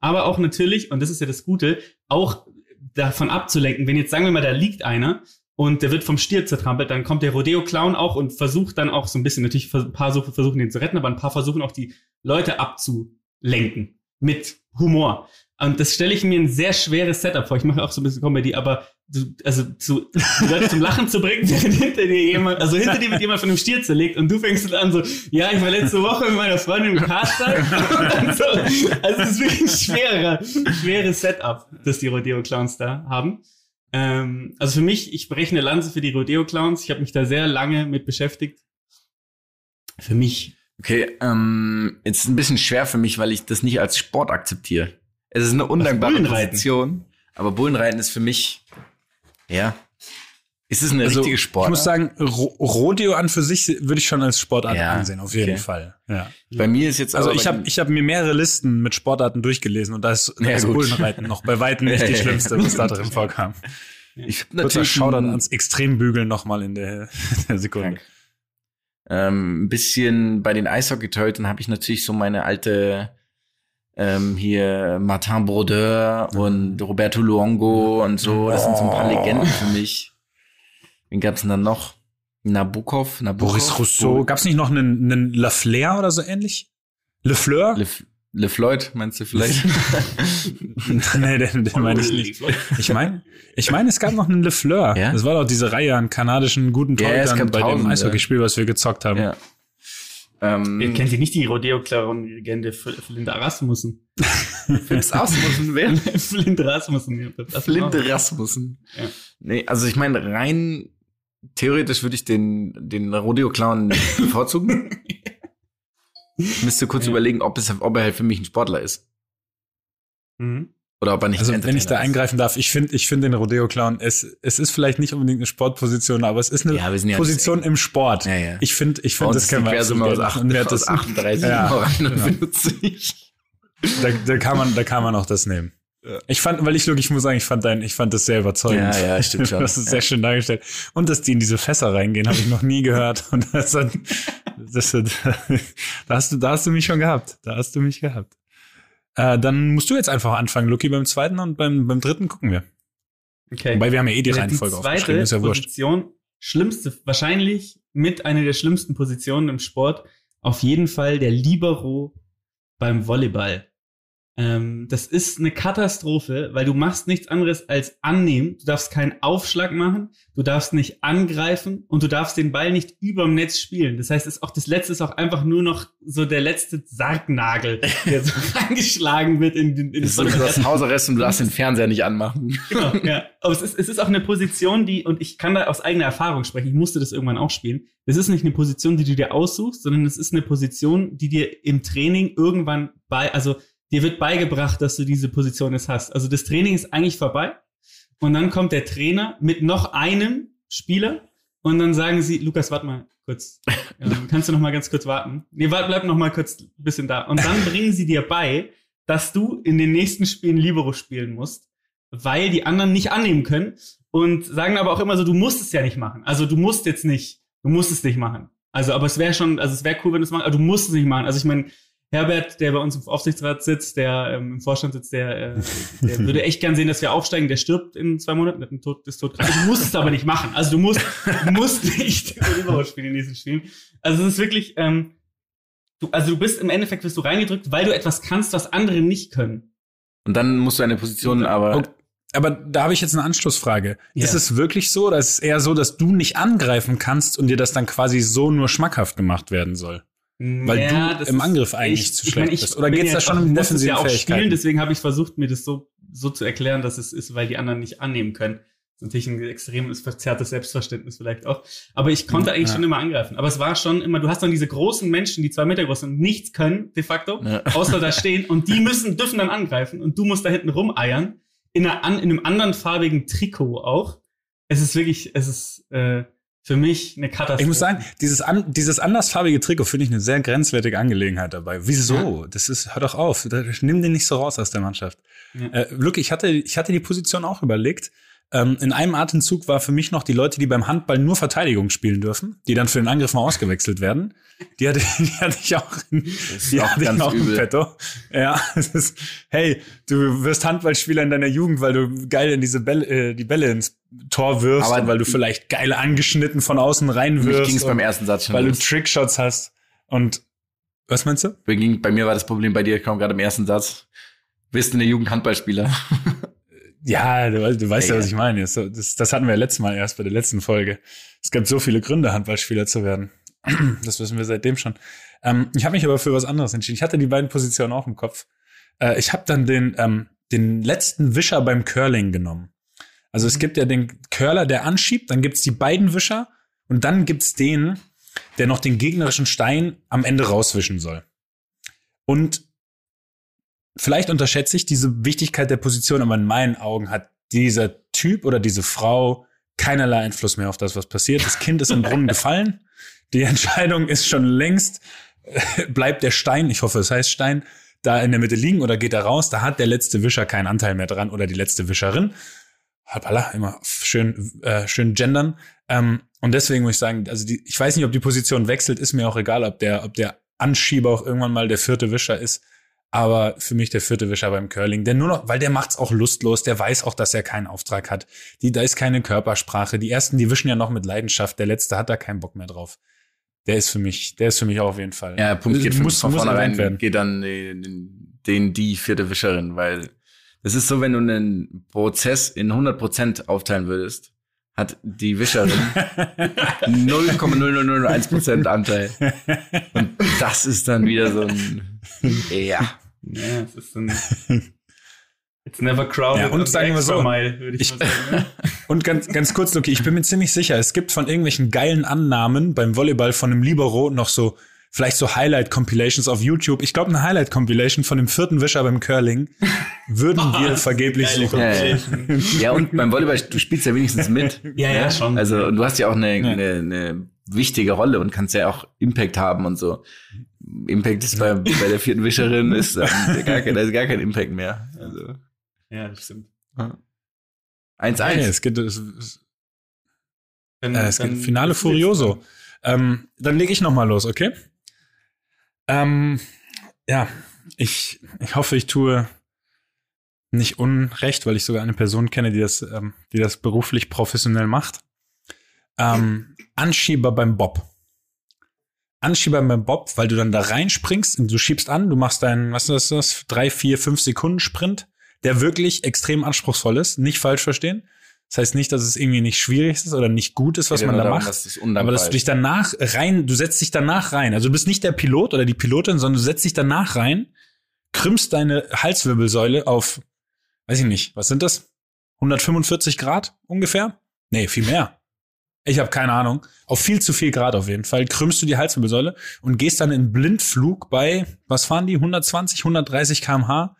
Aber auch natürlich, und das ist ja das Gute, auch davon abzulenken. Wenn jetzt sagen wir mal, da liegt einer und der wird vom Stier zertrampelt, dann kommt der Rodeo-Clown auch und versucht dann auch so ein bisschen, natürlich ein paar versuchen den zu retten, aber ein paar versuchen auch die Leute abzulenken. Mit Humor. Und das stelle ich mir ein sehr schweres Setup vor. Ich mache auch so ein bisschen Comedy, aber du, also zu, die Leute zum Lachen zu bringen, während hinter dir jemand, also hinter dir wird jemand von einem Stier zerlegt und du fängst dann an so, ja, ich war letzte Woche mit meiner Freundin im Karstag. Und so. Also es ist wirklich ein schwerer, schweres Setup, das die Rodeo-Clowns da haben. Ähm, also für mich, ich breche eine Lanze für die Rodeo-Clowns. Ich habe mich da sehr lange mit beschäftigt. Für mich Okay, ähm, jetzt ist ein bisschen schwer für mich, weil ich das nicht als Sport akzeptiere. Es ist eine undankbare? Position, aber Bullenreiten ist für mich, ja, es ist eine Also, richtige ich Sportart. muss sagen, Ro Rodeo an für sich würde ich schon als Sportart Ja, ansehen, auf jeden okay. Fall. Ja. Bei mir ist jetzt Also ich habe ich hab mir mehrere Listen mit Sportarten durchgelesen und da ist, Ja, ist gut. Bullenreiten noch bei weitem nicht die schlimmste, was da drin vorkam. ich hab Kurzer natürlich ein- ans Extrembügeln nochmal in der, in der Sekunde. Ähm, ein bisschen bei den Eishockey-Torhütern habe ich natürlich so meine alte ähm, hier Martin Brodeur und Roberto Luongo und so. Das sind so ein paar Oh. Legenden für mich. Wen gab's denn dann noch? Nabokov? Nabokov? Boris Rousseau. Gab's nicht noch einen, einen Lafleur oder so ähnlich? Le Fleur? Le, Le Floyd, meinst du vielleicht? nee, den, den meine ich nicht. Ich meine, ich meine, es gab noch einen Le Fleur. Ja? Das war doch diese Reihe an kanadischen guten Ja, es Torhütern gab bei dem tausende. Eishockeyspiel, was wir gezockt haben. ja. Ähm, Ihr kennt ihr nicht die Rodeo-Clown-Legende Flint Rasmussen? Find's Rasmussen, wer? Flint Rasmussen. Flinte auch. Rasmussen. Ja. Nee, also ich meine, rein theoretisch würde ich den, den Rodeo-Clown bevorzugen. Ich müsste kurz Ja. überlegen, ob, es, ob er halt für mich ein Sportler ist. Mhm. Oder ob er nicht Also, wenn ich da eingreifen darf, ich finde ich finde den Rodeo-Clown, es, es ist vielleicht nicht unbedingt eine Sportposition, aber es ist eine Ja, wir sind ja Position im Sport. Ja, ja. Ich finde, ich finde, das können wir aus, aus 38 Ja, genau. 51. Da, da kann man, da kann man auch das nehmen. Ja. Ich fand, weil ich wirklich muss sagen, ich fand dein, ich fand das sehr überzeugend. Ja, ja, stimmt schon. Das ist sehr schön dargestellt. Und dass die in diese Fässer reingehen, habe ich noch nie gehört. Und das, hat, das, da hast du, da hast du mich schon gehabt. Da hast du mich gehabt. Äh, dann musst du jetzt einfach anfangen, Lucky, beim zweiten und beim, beim dritten gucken wir. Okay. Wobei wir haben ja eh die Ja, Reihenfolge die zweite aufgeschrieben, ist ja wurscht. Position, schlimmste, wahrscheinlich mit einer der schlimmsten Positionen im Sport, auf jeden Fall der Libero beim Volleyball. Ähm, das ist eine Katastrophe, weil du machst nichts anderes als annehmen. Du darfst keinen Aufschlag machen, du darfst nicht angreifen und du darfst den Ball nicht überm Netz spielen. Das heißt, es ist auch das letzte ist auch einfach nur noch so der letzte Sargnagel, der so reingeschlagen wird in, den- in Das so, du hast Hausarrest und du darfst den Fernseher nicht anmachen. Genau, ja. Aber es ist, es ist auch eine Position, die, und ich kann da aus eigener Erfahrung sprechen, ich musste das irgendwann auch spielen. Es ist nicht eine Position, die du dir aussuchst, sondern es ist eine Position, die dir im Training irgendwann bei, also dir wird beigebracht, dass du diese Position jetzt hast. Also das Training ist eigentlich vorbei. Und dann kommt der Trainer mit noch einem Spieler und dann sagen sie, Lukas, warte mal kurz. Ähm, kannst du noch mal ganz kurz warten? Nee, warte, bleib noch mal kurz ein bisschen da. Und dann bringen sie dir bei, dass du in den nächsten Spielen Libero spielen musst, weil die anderen nicht annehmen können und sagen aber auch immer so, du musst es ja nicht machen. Also du musst jetzt nicht, du musst es nicht machen. Also, aber es wäre schon, also es wäre cool, wenn du es machst, aber du musst es nicht machen. Also ich meine, Herbert, der bei uns im Aufsichtsrat sitzt, der ähm, im Vorstand sitzt, der, äh, der würde echt gern sehen, dass wir aufsteigen. Der stirbt in zwei Monaten, der hat einen Tod, ist tot. Also du musst es aber nicht machen. Also du musst, du musst nicht Libero spielen in diesen Spielen. Also es ist wirklich, ähm, du, also du bist im Endeffekt wirst du reingedrückt, weil du etwas kannst, was andere nicht können. Und dann musst du eine Position aber. Okay. Aber da habe ich jetzt eine Anschlussfrage. Ja. Ist es wirklich so, oder ist es eher so, dass du nicht angreifen kannst und dir das dann quasi so nur schmackhaft gemacht werden soll? Weil Ja, du das im ist- Angriff eigentlich ich, zu ich schlecht mein, ich bist. Oder bin geht's da schon um es defensive ja auch Fähigkeiten? Spielen, deswegen habe ich versucht, mir das so, so zu erklären, dass es ist, weil die anderen nicht annehmen können. Natürlich ein extremes verzerrtes Selbstverständnis vielleicht auch. Aber ich konnte eigentlich Ja. schon immer angreifen. Aber es war schon immer, du hast dann diese großen Menschen, die zwei Meter groß sind und nichts können, de facto, Ja. außer da stehen und die müssen, dürfen dann angreifen und du musst da hinten rumeiern. In, einer, in einem anderen farbigen Trikot auch. Es ist wirklich, es ist äh, für mich eine Katastrophe. Ich muss sagen, dieses, an, dieses andersfarbige Trikot finde ich eine sehr grenzwertige Angelegenheit dabei. Wieso? Das ist, hör doch auf. Nimm den nicht so raus aus der Mannschaft. Ja. Äh, Luke, ich hatte, ich hatte die Position auch überlegt. Ähm, in einem Atemzug war für mich noch die Leute, die beim Handball nur Verteidigung spielen dürfen, die dann für den Angriff mal ausgewechselt werden. Die hatte, die hatte ich auch, in, ist die auch hatte ich ganz auch im übel. Petto. Ja, es ist, hey, du wirst Handballspieler in deiner Jugend, weil du geil in diese Bälle, äh, die Bälle ins Tor wirfst, Aber weil du vielleicht geil angeschnitten von außen Mich reinwirfst. ging es beim ersten Satz schon weil du los. Trickshots hast. Und was meinst du? Bei mir war das Problem, bei dir kam gerade im ersten Satz. Bist du eine Jugend Handballspieler? Ja, du, du weißt ja, Ja, was ich meine. Das, das, das hatten wir ja letztes Mal erst bei der letzten Folge. Es gibt so viele Gründe, Handballspieler zu werden. Das wissen wir seitdem schon. Ähm, ich habe mich aber für was anderes entschieden. Ich hatte die beiden Positionen auch im Kopf. Äh, ich habe dann den, ähm, den letzten Wischer beim Curling genommen. Also es gibt ja den Curler, der anschiebt, dann gibt's die beiden Wischer und dann gibt's den, der noch den gegnerischen Stein am Ende rauswischen soll. Und vielleicht unterschätze ich diese Wichtigkeit der Position, aber in meinen Augen hat dieser Typ oder diese Frau keinerlei Einfluss mehr auf das, was passiert. Das Kind ist im Brunnen gefallen. Die Entscheidung ist schon längst, bleibt der Stein, ich hoffe, es heißt Stein, da in der Mitte liegen oder geht er raus. Da hat der letzte Wischer keinen Anteil mehr dran oder die letzte Wischerin. Halbala, immer schön, äh, schön gendern. Ähm, und deswegen muss ich sagen, also die, ich weiß nicht, ob die Position wechselt, ist mir auch egal, ob der, ob der Anschieber auch irgendwann mal der vierte Wischer ist. Aber für mich der vierte Wischer beim Curling, der nur noch, weil der macht's auch lustlos, der weiß auch, dass er keinen Auftrag hat. Die, da ist keine Körpersprache. Die ersten, die wischen ja noch mit Leidenschaft. Der letzte hat da keinen Bock mehr drauf. Der ist für mich, der ist für mich auch auf jeden Fall. Ja, Punkt geht muss, von muss vornherein werden. geht dann den, den die vierte Wischerin, weil das ist so, wenn du einen Prozess in 100% aufteilen würdest, hat die Wischerin 0,0001% Anteil. Und das ist dann wieder so ein, ja. Ja, es ist ein. It's never crowded. Ja, und sagen wir so, Mile, würde ich, ich- mal sagen. ne? Und ganz, ganz kurz, Luki, ich bin mir ziemlich sicher, es gibt von irgendwelchen geilen Annahmen beim Volleyball von einem Libero noch so, vielleicht so Highlight-Compilations auf YouTube. Ich glaube, eine Highlight-Compilation von dem vierten Wischer beim Curling würden wir Was? vergeblich suchen. Ja, ja. Ja, und beim Volleyball, du spielst ja wenigstens mit. Ja, ja, schon. Also, und du hast ja auch eine, Ja. eine, eine wichtige Rolle und kannst ja auch Impact haben und so. Impact ist bei, bei der vierten Wischerin ist ähm, gar, kein, da ist gar kein Impact mehr. Also Ja, das stimmt. 1-1. Okay, es geht, es, es, Dann, äh, es dann- geht Finale Furioso. Ähm, dann lege ich noch mal los, okay? Ähm, ja, ich, ich hoffe, ich tue nicht unrecht, weil ich sogar eine Person kenne, die das, ähm, die das beruflich professionell macht. Ähm, Anschieber beim Bob. Anschieber beim Bob, weil du dann da reinspringst und du schiebst an, du machst deinen, was ist das, drei, vier, fünf Sekunden Sprint, der wirklich extrem anspruchsvoll ist, nicht falsch verstehen. Das heißt nicht, dass es irgendwie nicht schwierig ist oder nicht gut ist, was man da darum, macht. dass Aber dass du dich danach rein, du setzt dich danach rein. Also du bist nicht der Pilot oder die Pilotin, sondern du setzt dich danach rein, krümmst deine Halswirbelsäule auf, weiß ich nicht, was sind das? 145 Grad ungefähr? Nee, viel mehr. Ich habe keine Ahnung. Auf viel zu viel Grad auf jeden Fall. Krümmst du die Halswirbelsäule und gehst dann in Blindflug bei, was fahren die? 120, 130 kmh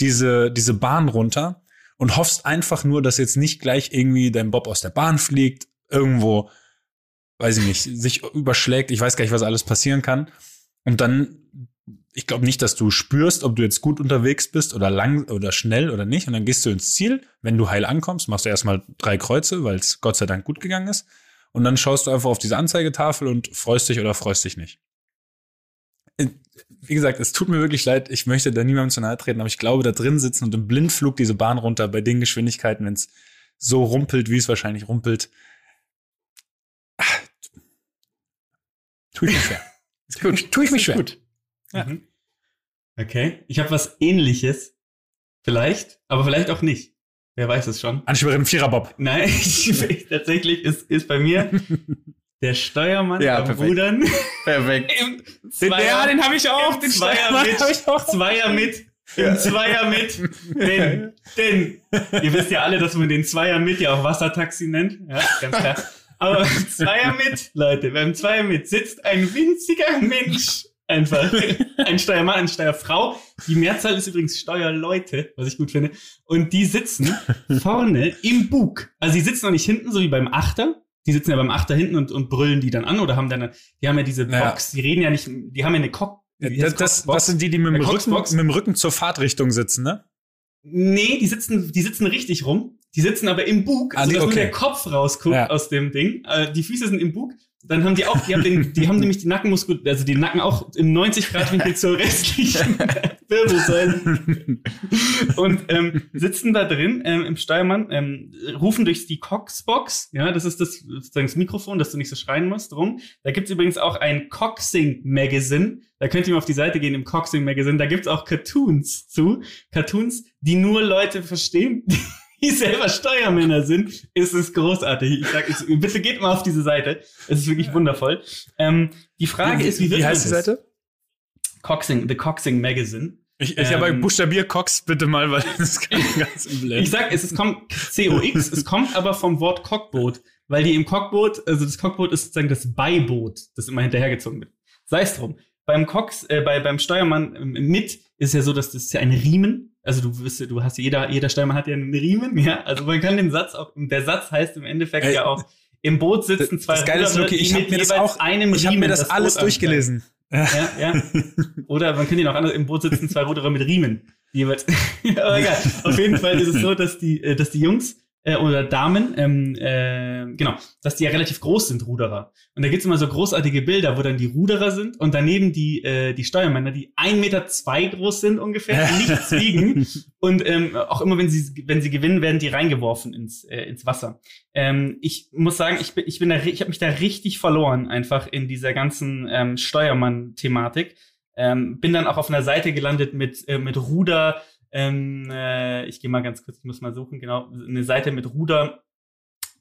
diese, diese Bahn runter und hoffst einfach nur, dass jetzt nicht gleich irgendwie dein Bob aus der Bahn fliegt, irgendwo weiß ich nicht, sich überschlägt. Ich weiß gar nicht, was alles passieren kann. Und dann, ich glaube nicht, dass du spürst, ob du jetzt gut unterwegs bist oder lang oder schnell oder nicht. Und dann gehst du ins Ziel. Wenn du heil ankommst, machst du erstmal drei Kreuze, weil es Gott sei Dank gut gegangen ist. Und dann schaust du einfach auf diese Anzeigetafel und freust dich oder freust dich nicht. Äh, Wie gesagt, es tut mir wirklich leid. Ich möchte da niemandem zu nahe treten, aber ich glaube, da drin sitzen und im Blindflug diese Bahn runter bei den Geschwindigkeiten, wenn es so rumpelt, wie es wahrscheinlich rumpelt, Tue ich mich schwer. Gut. Tue ich mich schwer. Gut. Ja. Mhm. Okay. Ich habe was ähnliches. Vielleicht, aber vielleicht auch nicht. Wer weiß es schon. Anschieberin Viererbob. Nein, ich, tatsächlich ist, ist bei mir der Steuermann Ja, am perfekt. Rudern Perfekt. im Den, Zweier, ja, den habe ich auch. Den Zweier Steuermann mit, ich auch. Zweier mit im Zweier mit, denn, denn, ihr wisst ja alle, dass man den Zweier mit ja auch Wassertaxi nennt, ja, ganz klar. Aber beim Zweier mit, Leute, beim Zweier mit sitzt ein winziger Mensch einfach. Ein Steuermann, eine Steuerfrau. Die Mehrzahl ist übrigens Steuerleute, was ich gut finde. Und die sitzen vorne im Bug. Also die sitzen noch nicht hinten, so wie beim Achter. Die sitzen ja beim Achter hinten und, und brüllen die dann an oder haben dann, die haben ja diese Ja. Box, die reden ja nicht, die haben ja eine Cock. Das, das, das sind die, die mit dem, Rücken, mit dem Rücken zur Fahrtrichtung sitzen, ne? Nee, die sitzen, die sitzen richtig rum. Die sitzen aber im Bug, Ah, also die- dass nur okay. der Kopf rausguckt Ja. aus dem Ding. Äh, die Füße sind im Bug. Dann haben die auch, die haben, den, die haben nämlich die Nackenmuskel, also die Nacken auch im 90 Grad Winkel zur restlichen Wirbelsäule. Und ähm, sitzen da drin ähm, im Steuermann, ähm, rufen durch die Coxbox, ja, das ist das sozusagen das Mikrofon, dass du nicht so schreien musst, rum. Da gibt's übrigens auch ein Coxing Magazine, da könnt ihr mal auf die Seite gehen im Coxing Magazine, da gibt's auch Cartoons zu, Cartoons, die nur Leute verstehen, die selber Steuermänner sind, ist es großartig. Ich sag, ich, bitte geht mal auf diese Seite, es ist wirklich wundervoll. Ähm, die Frage ist, wie, wird wie man heißt die? Seite? Coxing, The Coxing Magazine. Ich, ich Ähm, aber buchstabier Cox bitte mal, weil das ist ganz, im Ich sag, es, es kommt COX, es kommt aber vom Wort Cockboot, weil die im Cockboot, also das Cockboot ist sozusagen das Beiboot, das immer hinterhergezogen wird. Sei es drum. Beim Cox, äh, bei, beim Steuermann ähm, mit ist ja so, dass das ist ja ein Riemen. Also du wirst, ja- du hast jeder, jeder Steuermann hat ja einen Riemen, ja. Also man kann den Satz auch, der Satz heißt im Endeffekt Ey, ja auch, im Boot sitzen zwei das Geile ist, Luki, ich die hab mit mir das auch- einem Ich habe mir das, alles Boot durchgelesen. ja, ja. Oder man könnte ihn auch anders, im Boot sitzen zwei Ruderer mit Riemen. Die jeweils. Aber egal. Auf jeden Fall ist es so, dass die, äh, dass die Jungs äh, oder Damen, ähm, äh, genau, dass die ja relativ groß sind, Ruderer. Und da gibt's immer so großartige Bilder, wo dann die Ruderer sind und daneben die, äh, die Steuermänner, die ein Meter zwei groß sind ungefähr, nichts wiegen. Und ähm, auch immer, wenn sie, wenn sie gewinnen, werden die reingeworfen ins, äh, ins Wasser. Ähm, ich muss sagen, ich bin, ich bin da, ich habe mich da richtig verloren, einfach in dieser ganzen ähm, Steuermann-Thematik. Ähm, bin dann auch auf einer Seite gelandet mit, äh, mit Ruder. Ähm, äh, ich gehe mal ganz kurz, ich muss mal suchen, genau, eine Seite mit Ruder.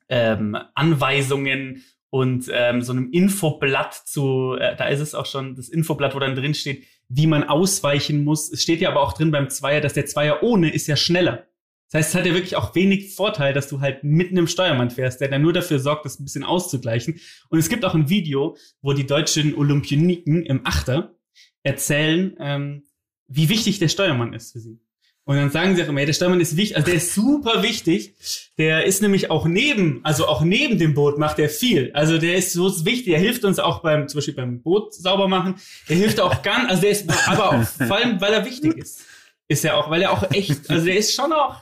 Ähm, Anweisungen und ähm, so einem Infoblatt zu, äh, da ist es auch schon das Infoblatt, wo dann drin steht, wie man ausweichen muss. Es steht ja aber auch drin beim Zweier, dass der Zweier ohne ist ja schneller. Das heißt, es hat ja wirklich auch wenig Vorteil, dass du halt mitten im Steuermann fährst, der dann nur dafür sorgt, das ein bisschen auszugleichen. Und es gibt auch ein Video, wo die deutschen Olympioniken im Achter erzählen, ähm, wie wichtig der Steuermann ist für sie. Und dann sagen sie auch immer, ja, der Steuermann ist wichtig, also der ist super wichtig. Der ist nämlich auch neben, also auch neben dem Boot macht er viel. Also der ist so wichtig, der hilft uns auch beim, zum Beispiel beim Boot sauber machen. Der hilft auch ganz, also der ist, aber auch vor allem, weil er wichtig ist. Ist er auch, weil er auch echt, also der ist schon auch,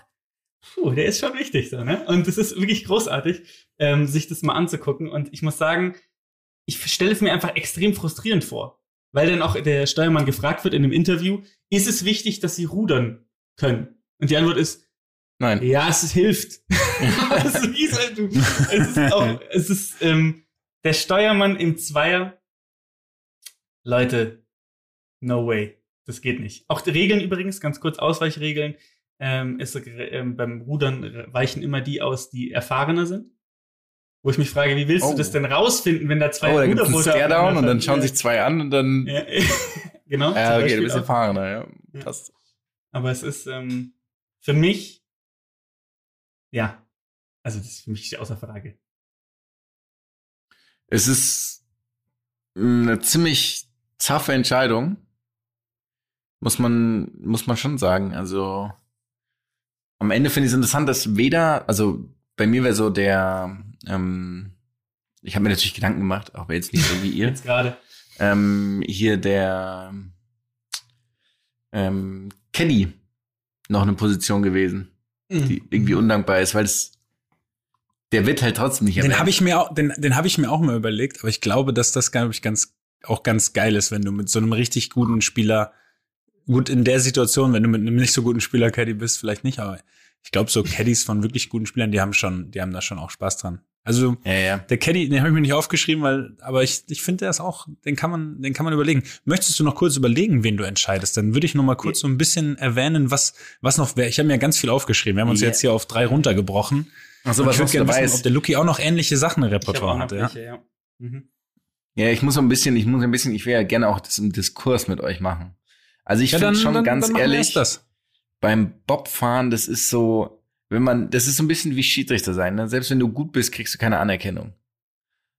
puh, der ist schon wichtig so, ne? Und das ist wirklich großartig, ähm, sich das mal anzugucken. Und ich muss sagen, ich stelle es mir einfach extrem frustrierend vor. Weil dann auch der Steuermann gefragt wird in einem Interview, ist es wichtig, dass sie rudern können? Und die Antwort ist, Nein. ja, es hilft. Aber es, ist auch, es ist, ähm, der Steuermann im Zweier. Leute, no way. Das geht nicht. Auch die Regeln übrigens, ganz kurz Ausweichregeln, ähm, ist, ähm, beim Rudern weichen immer die aus, die erfahrener sind. Wo ich mich frage, wie willst Oh. du das denn rausfinden, wenn da zwei Oh, da gibt's einen Stairdown und dann schauen sich zwei an und dann. Ja, genau. Ja, okay, du bist erfahrener, ja. Ja. Passt. Aber es ist ähm, für mich, ja, also das ist für mich außer Frage. Es ist eine ziemlich zaffe Entscheidung. Muss man, muss man schon sagen. Also, am Ende finde ich es interessant, dass weder, also bei mir wäre so der, ähm, ich habe mir natürlich Gedanken gemacht, aber jetzt nicht so wie ihr. Jetzt gerade. ähm, hier der ähm, Caddy noch eine Position gewesen, Mhm. die irgendwie undankbar ist, weil es der wird halt trotzdem nicht Den erwähnt. habe ich mir auch, den, den habe ich mir auch mal überlegt, aber ich glaube, dass das, glaube ich, ganz, auch ganz geil ist, wenn du mit so einem richtig guten Spieler, gut in der Situation, wenn du mit einem nicht so guten Spieler Caddy bist, vielleicht nicht, aber ich glaube, so Caddies von wirklich guten Spielern, die haben schon, die haben da schon auch Spaß dran. Also ja, ja. der Caddy, den habe ich mir nicht aufgeschrieben, weil, aber ich, ich finde, der ist auch, den kann man, den kann man überlegen. Möchtest du noch kurz überlegen, wen du entscheidest? Dann würde ich noch mal kurz so ein bisschen erwähnen, was, was noch wäre. Ich habe mir ganz viel aufgeschrieben. Wir haben uns Ja. jetzt hier auf drei runtergebrochen. Achso, Und was ich würde gerne wissen, ob ist. der Lucky auch noch ähnliche Sachen im Repertoire hatte. Ja? welche, ja. Mhm. Ja, ich muss so ein bisschen, ich muss ein bisschen, ich will ja gerne auch das im Diskurs mit euch machen. Also ich Ja, finde schon dann, ganz dann ehrlich, beim Bobfahren, das ist so, wenn man, das ist so ein bisschen wie Schiedsrichter sein. Ne? Selbst wenn du gut bist, kriegst du keine Anerkennung.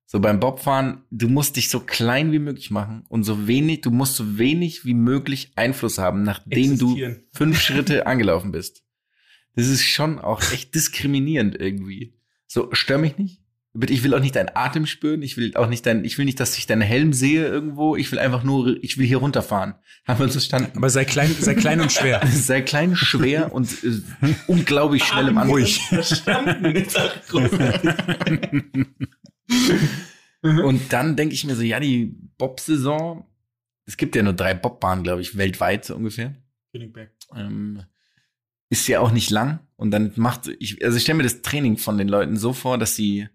So beim Bobfahren, du musst dich so klein wie möglich machen und so wenig, du musst so wenig wie möglich Einfluss haben, nachdem du fünf Schritte angelaufen bist. Das ist schon auch echt diskriminierend irgendwie. So, stör mich nicht. Ich will auch nicht deinen Atem spüren. Ich will auch nicht dein, ich will nicht, dass ich deinen Helm sehe irgendwo. Ich will einfach nur, ich will hier runterfahren. Haben wir uns verstanden? Aber sei klein, sei klein und schwer. Sei klein, schwer und äh, unglaublich schnell im. Verstanden. Jetzt auch groß. Und dann denke ich mir so, ja, die Bob-Saison, es gibt ja nur drei Bobbahnen, glaube ich, weltweit so ungefähr. Königsberg. Ähm, ist ja auch nicht lang. Und dann macht, ich, also ich stelle mir das Training von den Leuten so vor, dass sie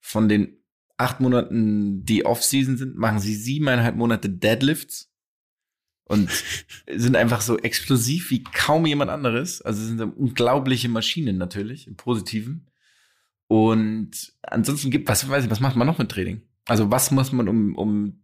von den acht Monaten, die Off-Season sind, machen sie siebeneinhalb Monate Deadlifts und sind einfach so explosiv wie kaum jemand anderes. Also sind unglaubliche Maschinen natürlich, im Positiven. Und ansonsten gibt, was weiß ich, was macht man noch mit Training? Also was muss man um, um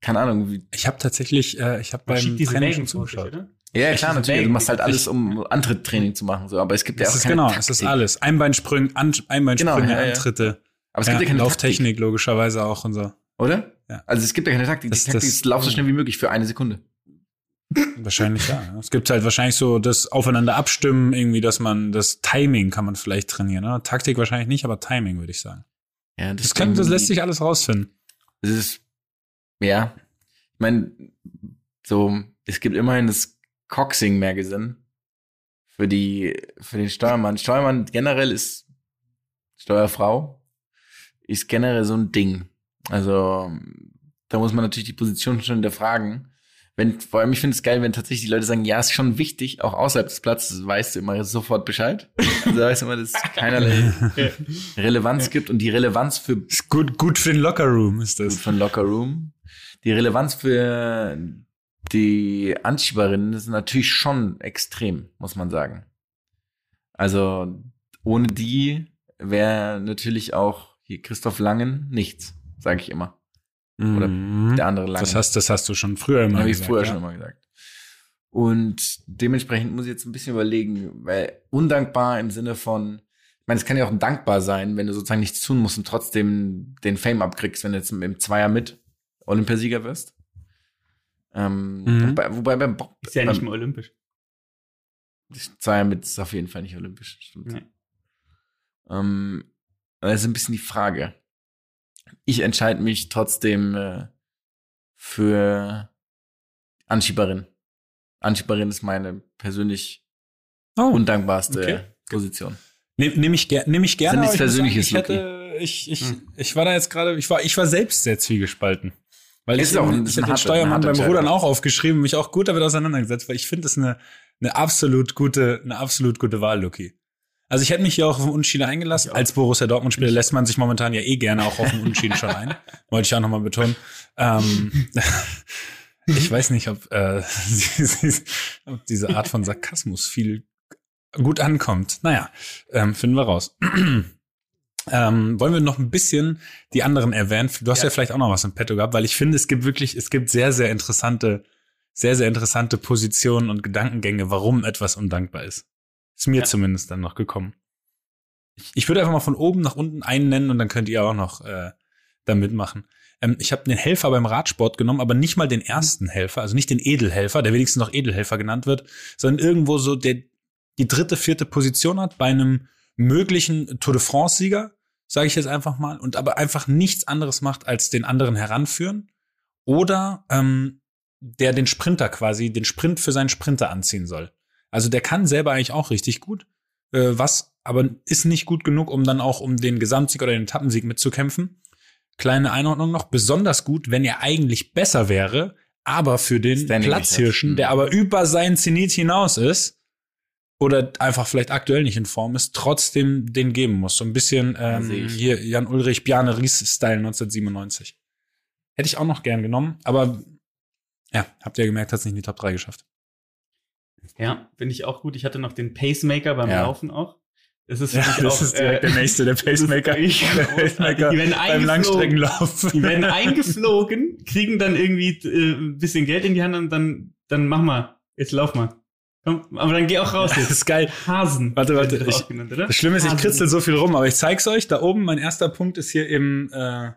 keine Ahnung, wie, Ich habe tatsächlich, äh, ich habe beim Training schon zugeschaut. oder? ja, klar, natürlich. Du machst halt alles, um Antritttraining zu machen, so. Aber es gibt ja Das auch ist keine genau, Taktik. es ist alles. Einbeinsprünge, An Einbeinsprünge, Genau, ja, ja. Aber es gibt ja, keine Taktik, Lauftechnik logischerweise auch und so. oder? Ja. Also es gibt ja keine Taktik. Das- Die Taktik das- ist, lauf so schnell wie möglich für eine Sekunde. Wahrscheinlich ja. ja. Es gibt halt wahrscheinlich so das Aufeinander abstimmen, irgendwie, dass man das Timing kann man vielleicht trainieren. Ne? Taktik wahrscheinlich nicht, aber Timing würde ich sagen. Ja, Das, kann, das lässt sich alles rausfinden. Das ist, ja. Ich meine, so, es gibt immerhin das Coxing Magazine für die, für den Steuermann. Steuermann generell ist Steuerfrau, ist generell so ein Ding. Also, da muss man natürlich die Position schon hinterfragen. Wenn, vor allem, ich finde es geil, wenn tatsächlich die Leute sagen, ja, ist schon wichtig, auch außerhalb des Platzes, weißt du immer sofort Bescheid. Also weißt du immer, dass es keinerlei Relevanz gibt und die Relevanz für Ist gut, gut für den Lockerroom ist gut das. von Locker Room. Die Relevanz für die Anschieberinnen ist natürlich schon extrem, muss man sagen. Also ohne die wäre natürlich auch hier Christoph Langen nichts, sage ich immer. Oder Mhm. Der andere Langen. Das hast, das hast du schon früher immer habe ich gesagt. früher ja. schon immer gesagt. Und dementsprechend muss ich jetzt ein bisschen überlegen, weil undankbar im Sinne von, ich meine, es kann ja auch dankbar sein, wenn du sozusagen nichts tun musst und trotzdem den Fame abkriegst, wenn du jetzt im Zweier mit Olympiasieger wirst. Ähm, Mhm. wobei, wobei beim Bob, Ist ja nicht beim mehr olympisch. Zweier mit ist auf jeden Fall nicht olympisch. Stimmt. Nee. Ähm, das ist ein bisschen die Frage. Ich entscheide mich trotzdem äh, für Anschieberin. Anschieberin ist meine persönlich Oh, undankbarste okay. Position. Nehme nehm ich, ger nehm ich gerne. Ja nichts ich Persönliches, sagen, ich, hätte, ich, ich, Hm. ich war da jetzt gerade, ich war, ich war selbst sehr zwiegespalten. Weil Ist ich, auch ein- ich hätte den Steuermann beim. Rudern auch aufgeschrieben, mich auch gut damit auseinandergesetzt, weil ich finde das eine, eine absolut gute, eine absolut gute Wahl, Lucky. Also ich hätte mich hier auch auf den Unentschieden eingelassen. Als Borussia Dortmund-Spieler lässt man sich momentan ja eh gerne auch auf den Unentschieden schon ein. Wollte ich auch nochmal betonen. Ähm, ich weiß nicht, ob, äh, ob diese Art von Sarkasmus viel gut ankommt. Naja, ähm, finden wir raus. ähm, wollen wir noch ein bisschen die anderen erwähnen? Du hast ja. Ja. vielleicht auch noch was im Petto gehabt, weil ich finde, es gibt wirklich, es gibt sehr, sehr interessante, sehr, sehr interessante Positionen und Gedankengänge, warum etwas undankbar ist. Ist mir Ja. zumindest dann noch gekommen. Ich, ich würde einfach mal von oben nach unten einen nennen und dann könnt ihr auch noch äh, da mitmachen. Ähm, ich habe den Helfer beim Radsport genommen, aber nicht mal den ersten Helfer, also nicht den Edelhelfer, der wenigstens noch Edelhelfer genannt wird, sondern irgendwo so der die dritte, vierte Position hat bei einem möglichen Tour de France-Sieger, sage ich jetzt einfach mal, und aber einfach nichts anderes macht, als den anderen heranführen oder ähm, der den Sprinter quasi, den Sprint für seinen Sprinter anziehen soll. Also der kann selber eigentlich auch richtig gut, äh, was aber ist nicht gut genug, um dann auch um den Gesamtsieg oder den Etappensieg mitzukämpfen. Kleine Einordnung noch, besonders gut, wenn er eigentlich besser wäre, aber für den Standing Platzhirschen, Geschäft. der aber über seinen Zenit hinaus ist, oder einfach vielleicht aktuell nicht in Form ist, trotzdem den geben muss. So ein bisschen ähm, hier Jan Ulrich, Bjarne Ries-Style 1997. Hätte ich auch noch gern genommen, aber ja, habt ihr gemerkt, hat es nicht in die Top 3 geschafft. Ja, finde ich auch gut. Ich hatte noch den Pacemaker beim Ja. Laufen auch. Das ist, Ja, ich das auch, ist direkt äh, der nächste, der Pacemaker. das Der. Pacemaker Die werden beim eingeflogen. Langstreckenlauf. Die werden eingeflogen, kriegen dann irgendwie äh, ein bisschen Geld in die Hand und dann dann mach mal. Jetzt lauf mal. Komm, aber dann geh auch raus Das jetzt. ist geil. Hasen. Warte, warte, ich- genannt, oder? Das Schlimme ist, ich Hasen. kritzel so viel rum, aber ich zeig's euch. Da oben, mein erster Punkt ist hier im, äh,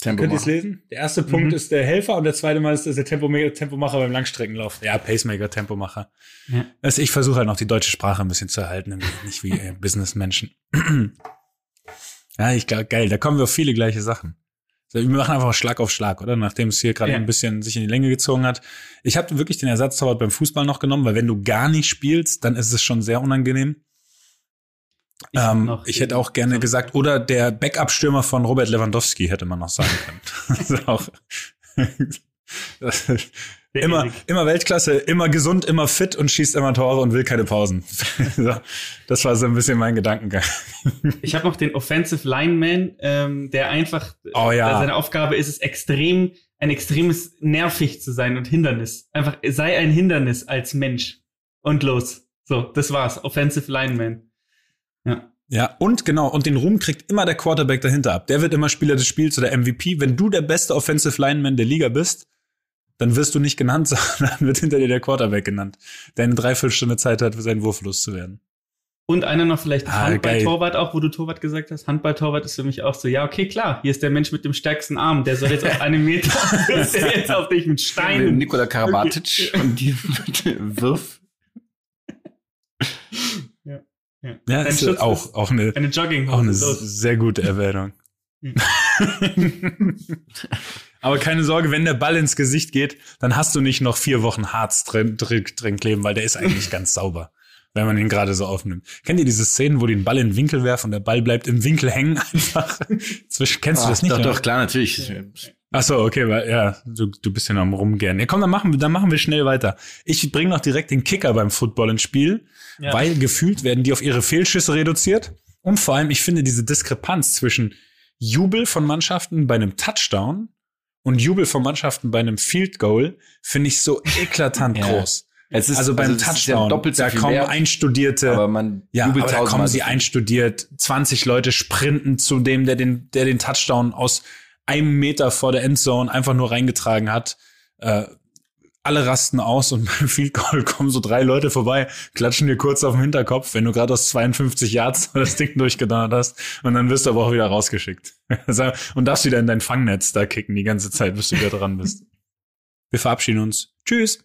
Tempo könnt ihr es lesen? Der erste Punkt Mhm. ist der Helfer und der zweite Mal ist der Tempomaker, Tempomacher beim Langstreckenlauf. Ja, Pacemaker, Tempomacher. Ja. Also ich versuche halt noch die deutsche Sprache ein bisschen zu erhalten, nicht wie äh, Businessmenschen. ja, ich glaube, geil, da kommen wir auf viele gleiche Sachen. Wir machen einfach Schlag auf Schlag, oder? Nachdem es hier gerade Ja. ein bisschen sich in die Länge gezogen hat. Ich habe wirklich den Ersatztorwart beim Fußball noch genommen, weil wenn du gar nicht spielst, dann ist es schon sehr unangenehm. Ich ähm, ich hätte auch gerne gesagt, oder der Backup-Stürmer von Robert Lewandowski hätte man noch sagen können. immer, immer Weltklasse, immer gesund, immer fit und schießt immer Tore und will keine Pausen. das war so ein bisschen mein Gedankengang. Ich habe noch den Offensive Lineman, ähm, der einfach, Oh ja. äh, seine Aufgabe ist es extrem, ein extremes nervig zu sein und Hindernis. Einfach sei ein Hindernis als Mensch. Und los. So, das war's. Offensive Lineman. Ja. Ja, und genau, und den Ruhm kriegt immer der Quarterback dahinter ab. Der wird immer Spieler des Spiels oder MVP. Wenn du der beste Offensive Lineman der Liga bist, dann wirst du nicht genannt, sondern wird hinter dir der Quarterback genannt, der eine Dreiviertelstunde Zeit hat, für seinen Wurf loszuwerden. Und einer noch vielleicht Ah, Handball-Torwart auch, wo du Torwart gesagt hast. Handball-Torwart ist für mich auch so, ja, okay, klar, hier ist der Mensch mit dem stärksten Arm, der soll jetzt auf einem Meter, der jetzt auf dich mit Steinen. Nikola Karabatic und die wirf. Ja, Dein ist Schutz auch, auch eine, Eine Jogging. auch eine sehr gute Erwähnung. Aber keine Sorge, wenn der Ball ins Gesicht geht, dann hast du nicht noch vier Wochen Harz drin, drin, drin kleben, weil der ist eigentlich ganz sauber, wenn man ihn gerade so aufnimmt. Kennt ihr diese Szenen, wo die den Ball in den Winkel werfen und der Ball bleibt im Winkel hängen einfach? Zwischen, kennst du das nicht? Doch, oder? doch, klar, natürlich. Ach so, okay, weil, ja, du, du bist ja noch am Rumgern. Ja, komm, dann machen wir, dann machen wir schnell weiter. Ich bringe noch direkt den Kicker beim Football ins Spiel, Ja. weil gefühlt werden die auf ihre Fehlschüsse reduziert. Und vor allem, ich finde diese Diskrepanz zwischen Jubel von Mannschaften bei einem Touchdown und Jubel von Mannschaften bei einem Field Goal finde ich so eklatant Ja. groß. Es ist, also beim ja Touchdown, doppelt so da kommen wert, einstudierte, aber man ja, aber da kommen sie einstudiert. 20 Leute sprinten zu dem, der den, der den Touchdown aus einem Meter vor der Endzone einfach nur reingetragen hat. Äh, alle rasten aus und beim Field Goal kommen so drei Leute vorbei, klatschen dir kurz auf den Hinterkopf, wenn du gerade aus 52 Yards das Ding durchgedonnert hast und dann wirst du aber auch wieder rausgeschickt. und darfst wieder in dein Fangnetz da kicken die ganze Zeit, bis du wieder dran bist. Wir verabschieden uns. Tschüss.